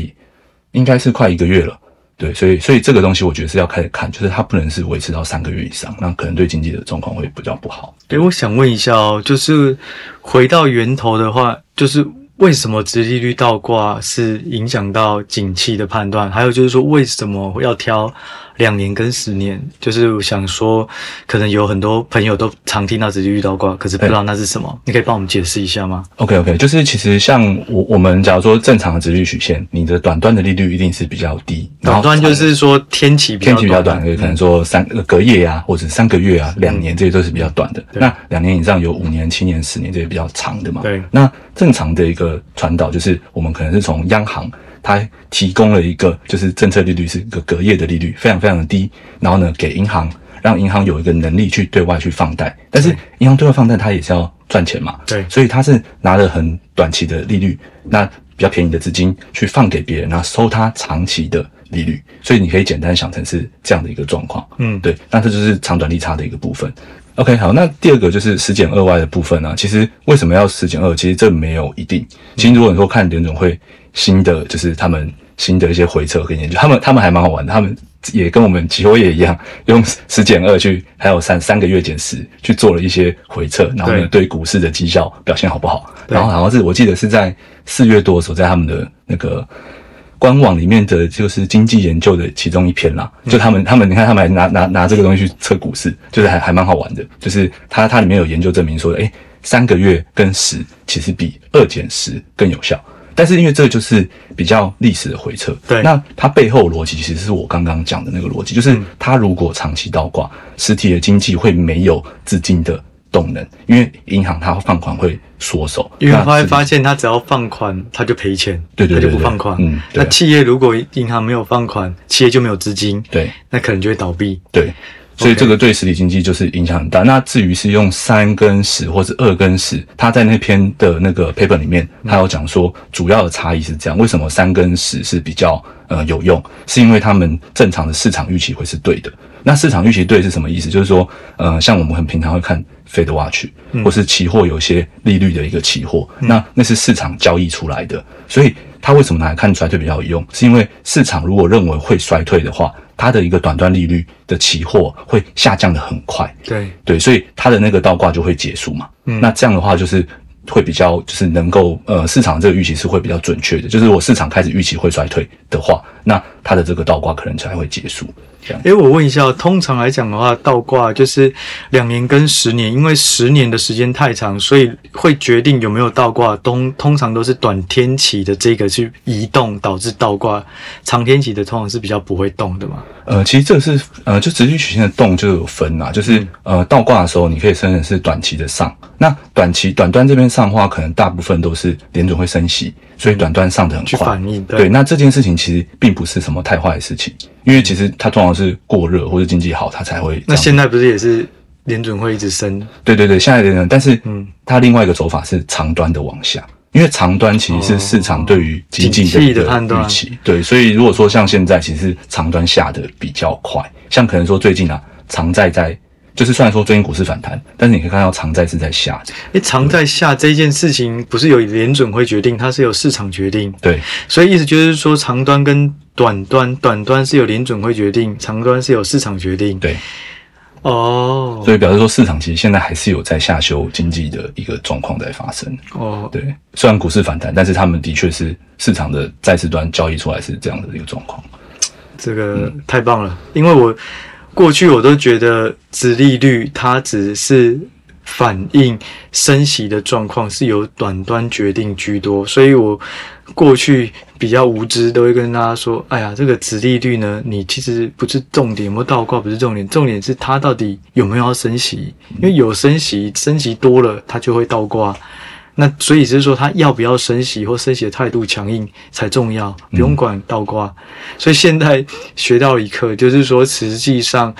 应该是快一个月了，对，所以所以这个东西我觉得是要开始看，就是它不能是维持到三个月以上，那可能对经济的状况会比较不好。诶，我想问一下哦，就是回到源头的话，就是为什么直利率倒挂是影响到景气的判断？还有就是说为什么要挑？两年跟十年，就是想说，可能有很多朋友都常听到直利率倒挂，可是不知道那是什么。你可以帮我们解释一下吗？OK OK，就是其实像我我们假如说正常的直率曲线，你的短端的利率一定是比较低。短端就是说天期天期比较短，可能说三隔夜啊，或者三个月啊，两年这些都是比较短的。那两年以上有五年、七年、十年这些比较长的嘛？对。那正常的一个传导就是我们可能是从央行。它提供了一个就是政策利率是一个隔夜的利率，非常非常的低。然后呢，给银行让银行有一个能力去对外去放贷，但是银行对外放贷它也是要赚钱嘛，对，所以它是拿了很短期的利率，那比较便宜的资金去放给别人，然后收它长期的利率。所以你可以简单想成是这样的一个状况，嗯，对。那这就是长短利差的一个部分。OK，好，那第二个就是十减二 Y 的部分呢。其实为什么要十减二？其实这没有一定。其实如果你说看联总会新的，就是他们新的一些回测跟研究，他们他们还蛮好玩的。他们也跟我们期货业一样，用十减二去，还有三三个月减十去做了一些回测，然后呢，对股市的绩效表现好不好？然后好像是我记得是在四月多的时候，在他们的那个。官网里面的就是经济研究的其中一篇啦，就他们他们你看他们还拿拿拿这个东西去测股市，就是还还蛮好玩的。就是它它里面有研究证明说，诶三个月跟十其实比二减十更有效。但是因为这就是比较历史的回撤，对，那它背后逻辑其实是我刚刚讲的那个逻辑，就是它如果长期倒挂，实体的经济会没有资金的。动能，因为银行它放款会缩手，因为他会发现，它只要放款，它就赔钱，对对对，就不放款。嗯，那企业如果银行没有放款，企业就没有资金，对，那可能就会倒闭。对，所以这个对实体经济就是影响很大。那至于是用三跟十，或者二跟十，他在那篇的那个 paper 里面，他有讲说，主要的差异是这样：为什么三跟十是比较呃有用？是因为他们正常的市场预期会是对的。那市场预期对是什么意思？就是说，呃，像我们很平常会看。Fed Watch，或是期货有些利率的一个期货，那那是市场交易出来的，所以它为什么拿来看衰退比较有用？是因为市场如果认为会衰退的话，它的一个短端利率的期货会下降的很快。对对，所以它的那个倒挂就会结束嘛。嗯，那这样的话就是会比较就是能够呃市场这个预期是会比较准确的，就是如果市场开始预期会衰退的话，那它的这个倒挂可能才会结束。哎，我问一下，通常来讲的话，倒挂就是两年跟十年，因为十年的时间太长，所以会决定有没有倒挂。通通常都是短天期的这个去移动导致倒挂，长天期的通常是比较不会动的嘛。呃，其实这个是呃，就直率曲线的动就有分啦，就是呃倒挂的时候，你可以称成是短期的上。那短期短端这边上的话，可能大部分都是联准会升息，所以短端上的很快。对。那这件事情其实并不是什么太坏的事情。因为其实它通常是过热或者经济好，它才会。那现在不是也是联准会一直升？对对对，现在联准，但是嗯，它另外一个走法是长端的往下，因为长端其实是市场对于经济的一个预期。对，所以如果说像现在，其实长端下的比较快，像可能说最近啊，长债在。就是虽然说最近股市反弹，但是你可以看到长债是在下的。诶，长债下这件事情不是由联准会决定，它是由市场决定。对，所以意思就是说，长端跟短端，短端是由联准会决定，长端是由市场决定。对，哦，所以表示说市场其实现在还是有在下修经济的一个状况在发生。哦，对，虽然股市反弹，但是他们的确是市场的债市端交易出来是这样的一个状况。这个太棒了，因为我。过去我都觉得，殖利率它只是反映升息的状况是由短端决定居多，所以我过去比较无知，都会跟大家说：“哎呀，这个殖利率呢，你其实不是重点，有没有倒挂不是重点，重点是它到底有没有要升息，因为有升息，升息多了它就会倒挂。”那所以只是说，他要不要升息或升息的态度强硬才重要，不用管倒挂。所以现在学到一课，就是说，实际上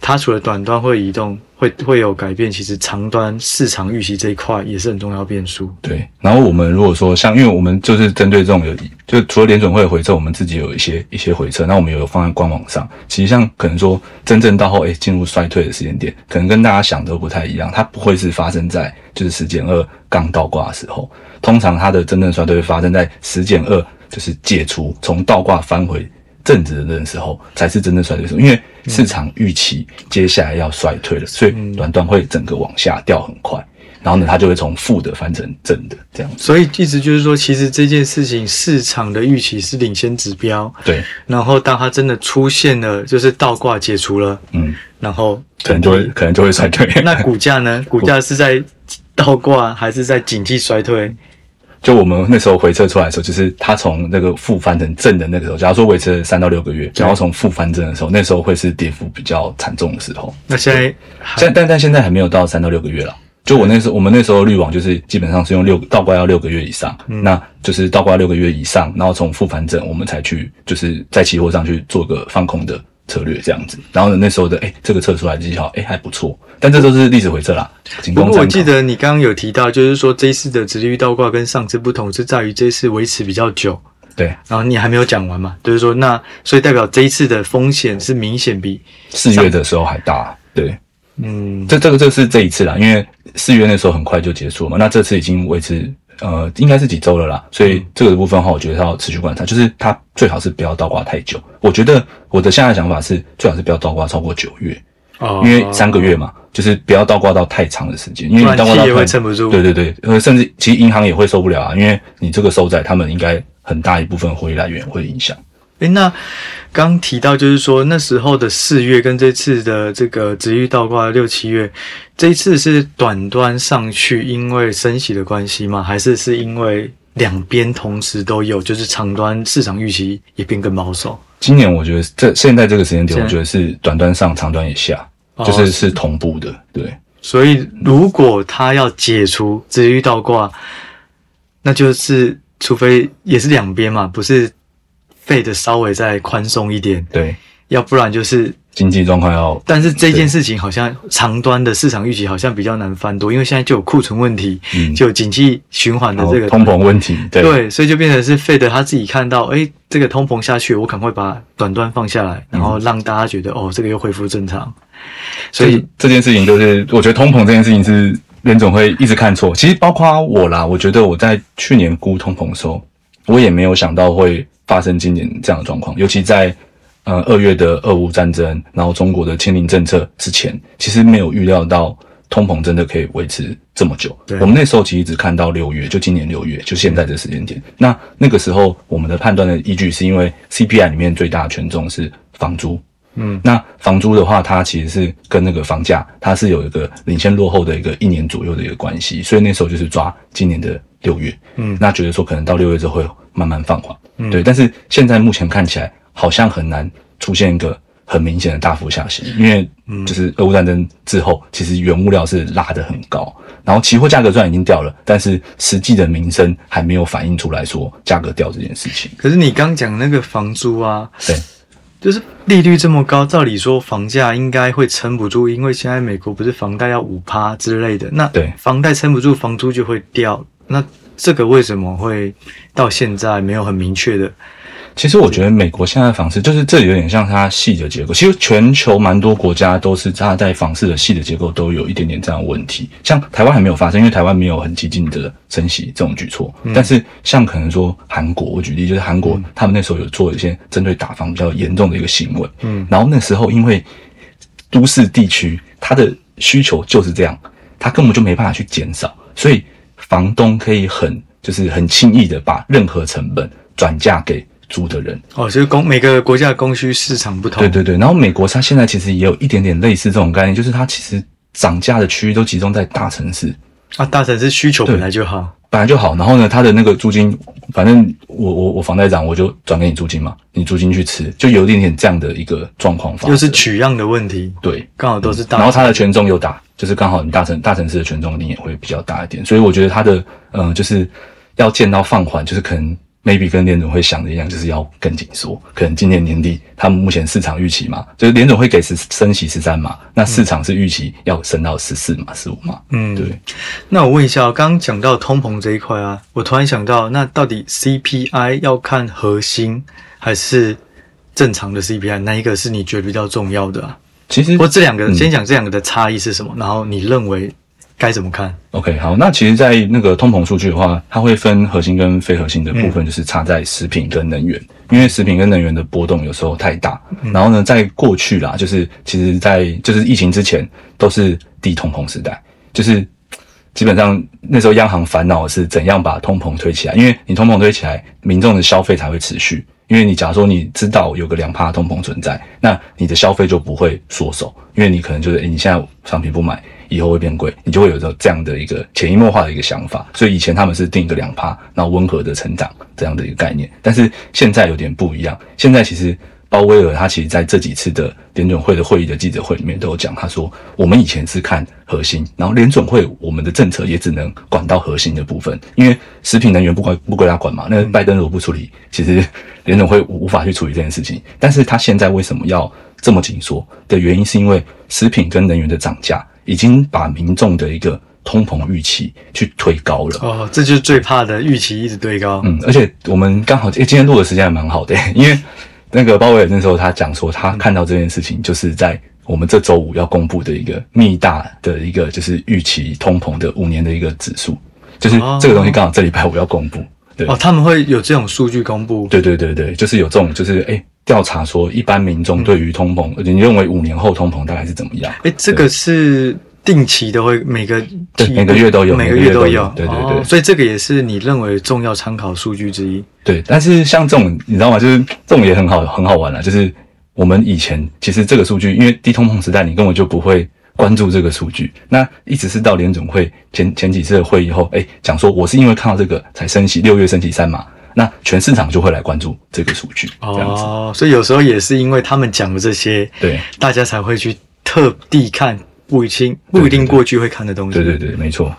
它除了短端会移动，会会有改变，其实长端市场预期这一块也是很重要变数。对，然后我们如果说像，因为我们就是针对这种有，就除了联准会的回撤，我们自己有一些一些回撤，那我们有放在官网上。其实像可能说真正到后诶进入衰退的时间点，可能跟大家想的不太一样，它不会是发生在就是十减二刚倒挂的时候，通常它的真正衰退会发生在十减二就是解除从倒挂翻回正值的那时候，才是真正衰退的时候，因为市场预期接下来要衰退了，所以短端会整个往下掉很快。然后呢，它就会从负的翻成正的这样子。所以意思就是说，其实这件事情市场的预期是领先指标。对。然后当它真的出现了，就是倒挂解除了，嗯，然后可能就会可能就会衰退。那股价呢？股价是在倒挂还是在景气衰退？就我们那时候回撤出来的时候，就是它从那个负翻成正的那个时候，假如说维持了三到六个月，然后从负翻正的时候，那时候会是跌幅比较惨重的时候。那现在，现但但现在还没有到三到六个月了。就我那时候，我们那时候滤网就是基本上是用六倒挂要六个月以上，那就是倒挂六个月以上，然后从负反正我们才去就是在期货上去做个放空的策略这样子。然后呢，那时候的哎，这个测出来绩效哎还不错，但这都是历史回测啦。不过我记得你刚刚有提到，就是说这一次的直利率倒挂跟上次不同，是在于这次维持比较久。对，然后你还没有讲完嘛？就是说那所以代表这一次的风险是明显比四月的时候还大。对。嗯，这这个这是这一次啦，因为四月那时候很快就结束了嘛，那这次已经维持呃应该是几周了啦，所以这个部分的话，我觉得要持续观察，就是它最好是不要倒挂太久。我觉得我的现在想法是最好是不要倒挂超过九月，哦，因为三个月嘛，就是不要倒挂到太长的时间，因为你倒挂到也会撑不住。对对对，呃，甚至其实银行也会受不了啊，因为你这个收债，他们应该很大一部分汇率来源会影响。诶，那刚提到就是说那时候的四月跟这次的这个值域倒挂六七月，这一次是短端上去，因为升息的关系吗？还是是因为两边同时都有，就是长端市场预期也变更保守？今年我觉得这现在这个时间点，我觉得是短端上，长端也下，就是是同步的。对，所以如果他要解除值域倒挂，那就是除非也是两边嘛，不是？费的稍微再宽松一点，对，要不然就是经济状况要。但是这件事情好像长端的市场预期好像比较难翻多，因为现在就有库存问题，嗯，就景气循环的这个通膨问题，对，对，所以就变成是费的他自己看到，哎，这个通膨下去，我赶快把短端放下来，然后让大家觉得哦，这个又恢复正常。所以这件事情就是，我觉得通膨这件事情是联总会一直看错。其实包括我啦，我觉得我在去年估通膨的时候，我也没有想到会。发生今年这样的状况，尤其在呃二月的俄乌战争，然后中国的清零政策之前，其实没有预料到通膨真的可以维持这么久。我们那时候其实只看到六月，就今年六月，就现在这时间点。那那个时候我们的判断的依据是因为 CPI 里面最大的权重是房租，嗯，那房租的话，它其实是跟那个房价它是有一个领先落后的一个一年左右的一个关系，所以那时候就是抓今年的六月，嗯，那觉得说可能到六月之后会慢慢放缓。嗯对，但是现在目前看起来好像很难出现一个很明显的大幅下行，因为就是俄乌战争之后，其实原物料是拉得很高，然后期货价格虽然已经掉了，但是实际的民生还没有反映出来说价格掉这件事情。可是你刚讲那个房租啊，对，就是利率这么高，照理说房价应该会撑不住，因为现在美国不是房贷要五趴之类的，那对，房贷撑不住，房租就会掉，那。这个为什么会到现在没有很明确的？其实我觉得美国现在房市就是这有点像它系的结构。其实全球蛮多国家都是它在房市的系的结构都有一点点这样的问题。像台湾还没有发生，因为台湾没有很激进的升息这种举措。但是像可能说韩国，我举例就是韩国，他们那时候有做一些针对打房比较严重的一个行为。嗯，然后那时候因为都市地区它的需求就是这样，它根本就没办法去减少，所以。房东可以很就是很轻易的把任何成本转嫁给租的人。哦，就是供每个国家的供需市场不同。对对对，然后美国它现在其实也有一点点类似这种概念，就是它其实涨价的区域都集中在大城市，啊，大城市需求本来就好，本来就好。然后呢，它的那个租金，反正我我我房贷涨，我就转给你租金嘛，你租金去吃，就有一点点这样的一个状况发生。又是取样的问题，对，刚好都是大，然后它的权重又大，就是刚好你大城大城市的权重一定也会比较大一点，所以我觉得它的嗯、呃就是要见到放缓，就是可能 maybe 跟联总会想的一样，就是要更紧缩。可能今年年底他们目前市场预期嘛，就是联总会给十升息十三嘛，那市场是预期要升到十四嘛、十五嘛，嗯，对。那我问一下，刚刚讲到通膨这一块啊，我突然想到，那到底 CPI 要看核心还是正常的 CPI？哪一个是你觉得比较重要的啊？其实或这两个，嗯先讲这两个的差异是什么，然后你认为该怎么看？OK，好，那其实，在那个通膨数据的话，它会分核心跟非核心的部分，就是差在食品跟能源，因为食品跟能源的波动有时候太大。然后呢，在过去啦，就是其实在就是疫情之前都是低通膨时代，就是基本上那时候央行烦恼的是怎样把通膨推起来，因为你通膨推起来，民众的消费才会持续。因为你假如说你知道有个两趴通膨存在，那你的消费就不会缩手，因为你可能就是、诶你现在商品不买，以后会变贵，你就会有着这样的一个潜移默化的一个想法。所以以前他们是定一个两趴，然后温和的成长这样的一个概念，但是现在有点不一样。现在其实鲍威尔他其实在这几次的联准会的会议的记者会里面都有讲，他说我们以前是看核心，然后联准会我们的政策也只能管到核心的部分，因为食品能源不归不归他管嘛，那拜登如果不处理，其实联准会无无法去处理这件事情。但是他现在为什么要这么紧缩的原因，是因为食品跟能源的涨价已经把民众的一个通膨预期去推高了。哦，这就是最怕的预期一直推高。嗯，而且我们刚好，诶、今天录的时间还蛮好的、因为那个鲍威尔那时候他讲说，他看到这件事情，就是在我们这周五要公布的一个密大的一个就是预期通膨的五年的一个指数，就是这个东西刚好这礼拜五要公布。对，哦，他们会有这种数据公布。对对对对，就是有这种就是诶调查说一般民众对于通膨，你认为五年后通膨大概是怎么样？哎，这个是定期都，会每个对每个月都有每每个月都有有。对对哦对所以这个也是你认为重要参考数据之一。对，但是像这种你知道吗？就是这种也很好很好玩了。就是我们以前其实这个数据，因为低通膨时代，你根本就不会关注这个数据。那一直是到联总会前前几次的会议后，哎，讲说我是因为看到这个才升息，六月升息三码，那全市场就会来关注这个数据，这样子。哦，所以有时候也是因为他们讲的这些，对大家才会去特地看，不一定不一定过去会看的东西。对对对，没错。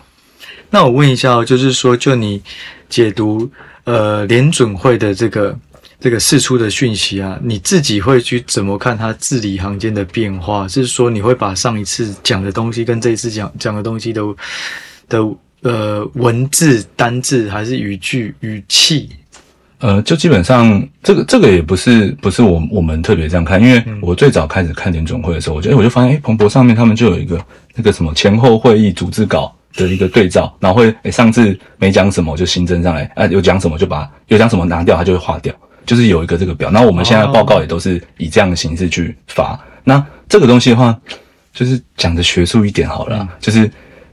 那我问一下哦，就是说，就你解读呃联准会的这个这个释出的讯息啊，你自己会去怎么看它字里行间的变化？是说你会把上一次讲的东西跟这一次讲讲的东西都的呃文字单字还是语句语气？呃，就基本上这个这个也不是不是我我们特别这样看，因为我最早开始看联总会的时候，我就、诶我就发现，哎，彭博上面他们就有一个那个什么前后会议组织稿的一个对照，然后会诶上次没讲什么就新增上来，啊有讲什么就把有讲什么拿掉，它就会划掉，就是有一个这个表。那我们现在报告也都是以这样的形式去发。那这个东西的话，就是讲的学术一点好了啦，就是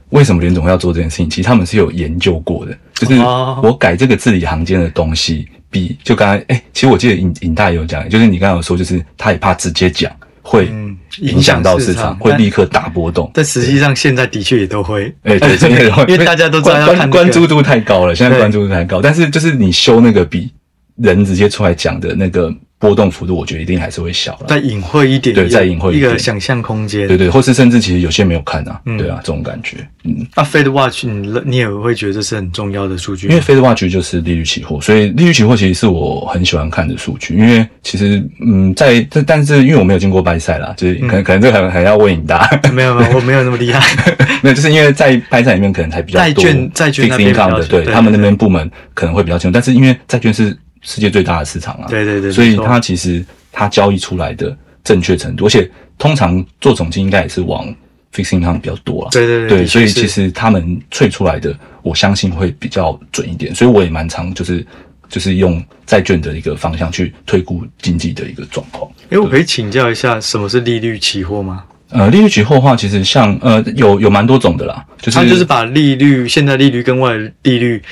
为什么联总会要做这件事情，其实他们是有研究过的，就是哦我改这个字里行间的东西，比就刚才哎、其实我记得尹尹大也有讲，就是你刚刚有说，就是他也怕直接讲会嗯影响到市场，会立刻大波动。但实际上现在的确也都会，哎、对，真的 会因为大家都知道要关看、那个、关注度太高了，现在关注度太高，但是就是你修那个比人直接出来讲的那个波动幅度，我觉得一定还是会小了。再隐晦一点，对再隐晦一点一个想象空间。对对，或是甚至其实有些没有看啊，嗯对啊，这种感觉，嗯，那 Fed Watch 你你也会觉得这是很重要的数据，因为 Fed Watch 就是利率期货，所以利率期货其实是我很喜欢看的数据。因为其实，嗯，在这但是因为我没有经过拜赛啦，就是可能、可能这个很很要问你答，没 有没有，我没有那么厉害。没有，就是因为在拜赛里面可能才比较多债券债券那边的，清对对他们那对边部门可能会比较清楚，但是因为债券是世界最大的市场啊，对对对所以它其实它交易出来的正确程度，而且通常做总金应该也是往 fixed income 比较多了，对对对所以其实他们萃出来的，我相信会比较准一点，所以我也蛮常就是就是用债券的一个方向去推估经济的一个状况。诶，我可以请教一下，什么是利率期货吗？呃，利率期货的话，其实像呃有有蛮多种的啦，就是它就是把利率、现在利率跟外利率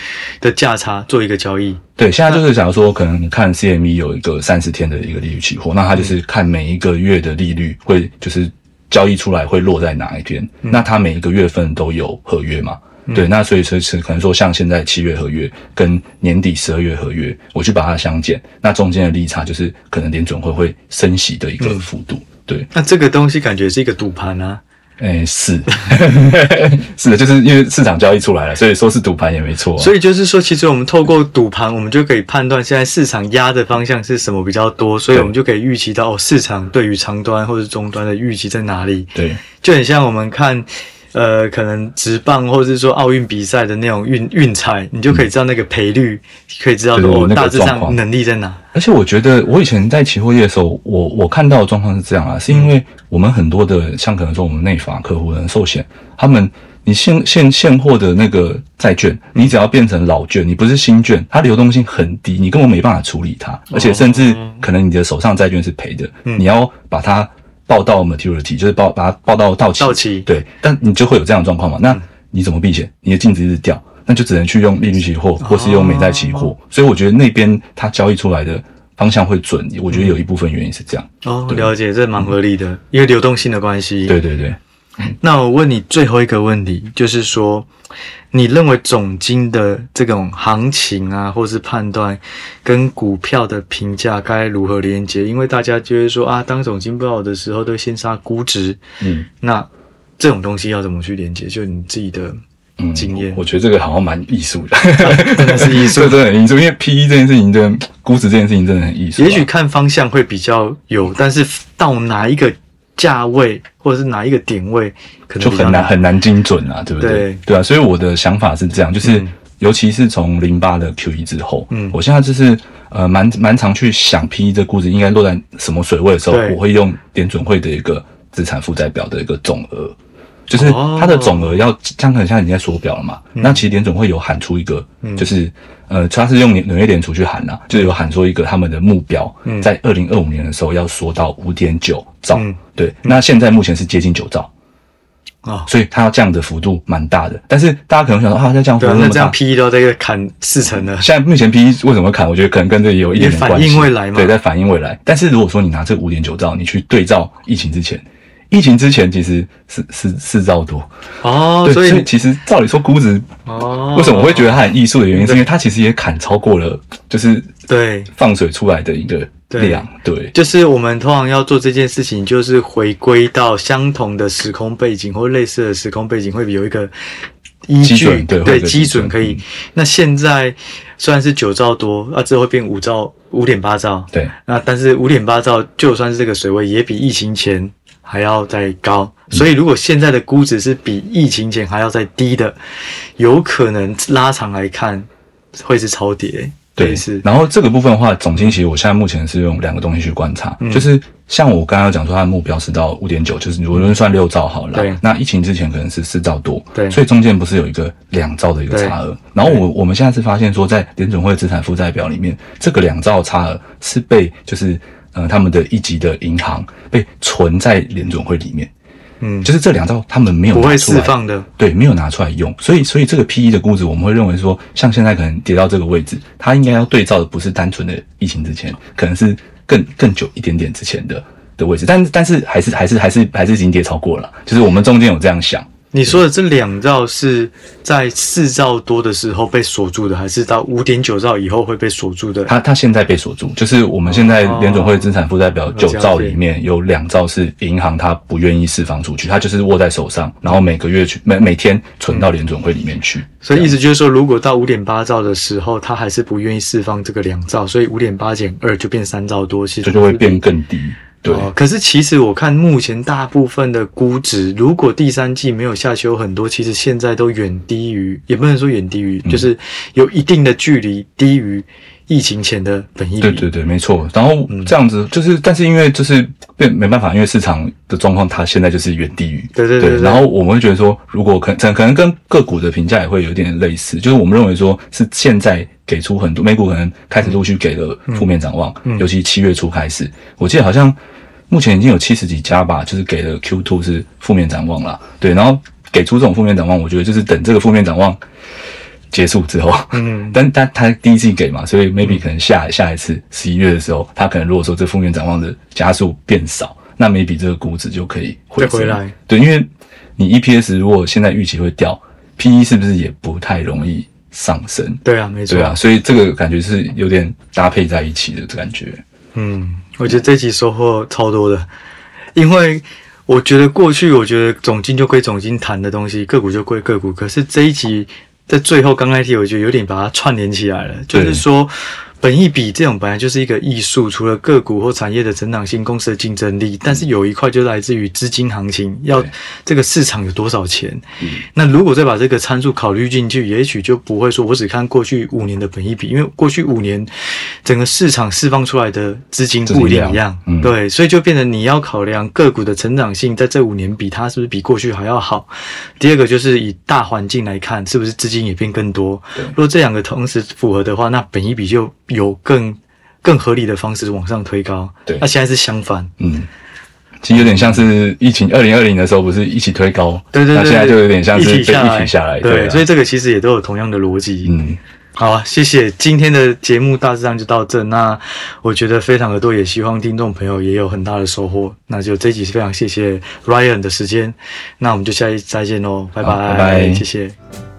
的价差做一个交易。对，现在就是假如说，可能你看 CME 有一个三十天的一个利率期货，那它就是看每一个月的利率会就是交易出来会落在哪一天，那它每一个月份都有合约嘛？对，那所以说是可能说像现在七月合约跟年底十二月合约，我去把它相减，那中间的利差就是可能联准会会升息的一个幅度。对，那这个东西感觉是一个赌盘啊。哎，是，是的，就是因为市场交易出来了，所以说是赌盘也没错。所以就是说，其实我们透过赌盘，我们就可以判断现在市场压的方向是什么比较多，所以我们就可以预期到市场对于长端或者终端的预期在哪里。对，就很像我们看。呃，可能直棒或者是说奥运比赛的那种运运彩，你就可以知道那个赔率，可以知道说大致上能力在哪。而且我觉得，我以前在期货业的时候，我我看到的状况是这样啊，是因为我们很多的，像可能说我们内法客户人寿险，他们你现现现货的那个债券，你只要变成老券，你不是新券，它流动性很低，你根本没办法处理它，而且甚至可能你的手上债券是赔的，你要把它。报到 maturity 就是报把它报到到期，到期对，但你就会有这样的状况嘛？那你怎么避险？你的净值一直掉，那就只能去用利率期货，或是用美债期货。所以我觉得那边它交易出来的方向会准。我觉得有一部分原因是这样。哦，了解，这蛮合理的，因为流动性的关系。对对对。那我问你最后一个问题，就是说，你认为总金的这种行情啊，或是判断跟股票的评价该如何连接？因为大家就会说啊，当总金不好的时候，都先杀估值。嗯，那这种东西要怎么去连接？就你自己的经验。我觉得这个好像蛮艺术的，真的是艺术，真的很艺术。因为 P E 这件事情，真的估值这件事情真的很艺术。也许看方向会比较有，但是到哪一个？价位或者是哪一个点位，可能就很难很难精准啊，对不对？对啊，所以我的想法是这样，就是尤其是从零八的 Q E 之后，嗯，我现在就是呃蛮蛮常去想 P E 这估值应该落在什么水位的时候，我会用点准会的一个资产负债表的一个总额。就是它的总额要像很像你在缩表了嘛？那其实联总会有喊出一个，就是呃，它是用纽约联储去喊呐，就有喊出一个他们的目标，在二零二五年的时候要缩到五点九兆。对，那现在目前是接近九兆啊，所以它要降的幅度蛮大的。但是大家可能想说啊，在降幅度那么大，这样 P E 都在砍四成了。现在目前 P E 为什么砍？我觉得可能跟这有一点关系。反映未来嘛？对，在反映未来。但是如果说你拿这五点九兆，你去对照疫情之前。疫情之前其实是是四兆多。哦，所以其实照理说估值哦，为什么我会觉得它很艺术的原因，是因为它其实也砍超过了，就是对。放水出来的一个量，对，就是我们通常要做这件事情，就是回归到相同的时空背景或类似的时空背景，会有一个依据，对基准可以。那现在虽然是九兆多，啊，之后会变五兆、五点八兆，对，那但是五点八兆就算是这个水位，也比疫情前。还要再高，所以如果现在的估值是比疫情前还要再低的，有可能拉长来看会是超跌。对，是。然后这个部分的话，总经其实我现在目前是用两个东西去观察，就是像我刚刚讲说，它的目标是到五点九，就是无论算六兆好了。对。那疫情之前可能是四兆多，对。所以中间不是有一个两兆的一个差额？然后我我们现在是发现说，在联准会资产负债表里面，这个两兆差额是被就是。呃，他们的一级的银行被存在联总会里面，嗯，就是这两招他们没有不会释放的，对，没有拿出来用，所以所以这个 P E 的估值，我们会认为说，像现在可能跌到这个位置，它应该要对照的不是单纯的疫情之前，可能是更更久一点点之前的的位置，但但是还是还是还是还是已经跌超过了，就是我们中间有这样想。你说的这两兆是在四兆多的时候被锁住的，还是到五点九兆以后会被锁住的？它它现在被锁住，就是我们现在联总会资产负债表九兆里面有两兆是银行它不愿意释放出去，它就是握在手上，然后每个月去每每天存到联总会里面去。所以意思就是说，如果到五点八兆的时候，它还是不愿意释放这个两兆，所以五点八减二就变三兆多，其实就会变更低。对，可是其实我看目前大部分的估值，如果第三季没有下修很多，其实现在都远低于，也不能说远低于，就是有一定的距离低于疫情前的本益。对对对，没错。然后这样子就是，但是因为就是变没办法，因为市场的状况，它现在就是远低于。对对对。然后我们会觉得说，如果可可能跟个股的评价也会有点类似，就是我们认为说是现在给出很多美股可能开始陆续给了负面展望，尤其七月初开始，我记得好像。目前已经有七十几家吧，就是给了 Q two 是负面展望了，对，然后给出这种负面展望，我觉得就是等这个负面展望结束之后，嗯，但但他第一次给嘛，所以 maybe 可能下下一次十一月的时候，他可能如果说这负面展望的加速变少，那 maybe 这个估值就可以回回来。对，因为你 EPS 如果现在预期会掉，PE 是不是也不太容易上升？对啊，没错对啊，所以这个感觉是有点搭配在一起的感觉。嗯，我觉得这期收获超多的，因为我觉得过去我觉得总金就归总金谈的东西，个股就归个股，可是这一集在最后刚开始，我觉得有点把它串联起来了，就是说。本益比这种本来就是一个艺术，除了个股或产业的成长性、公司的竞争力，但是有一块就来自于资金行情，要这个市场有多少钱。那如果再把这个参数考虑进去，也许就不会说我只看过去五年的本益比，因为过去五年整个市场释放出来的资金不一样，对，所以就变成你要考量个股的成长性，在这五年比它是不是比过去还要好。第二个就是以大环境来看，是不是资金也变更多。如果这两个同时符合的话，那本益比就。有更更合理的方式往上推高，对，那现在是相反，嗯，其实有点像是疫情二零二零的时候不是一起推高，对对对，那现在就有点像是一起下来，对，所以这个其实也都有同样的逻辑，嗯，好，谢谢今天的节目大致上就到这，那我觉得非常的多，也希望听众朋友也有很大的收获，那就这集非常谢谢 Ryan 的时间，那我们就下一再见喽，拜拜，拜拜，谢谢。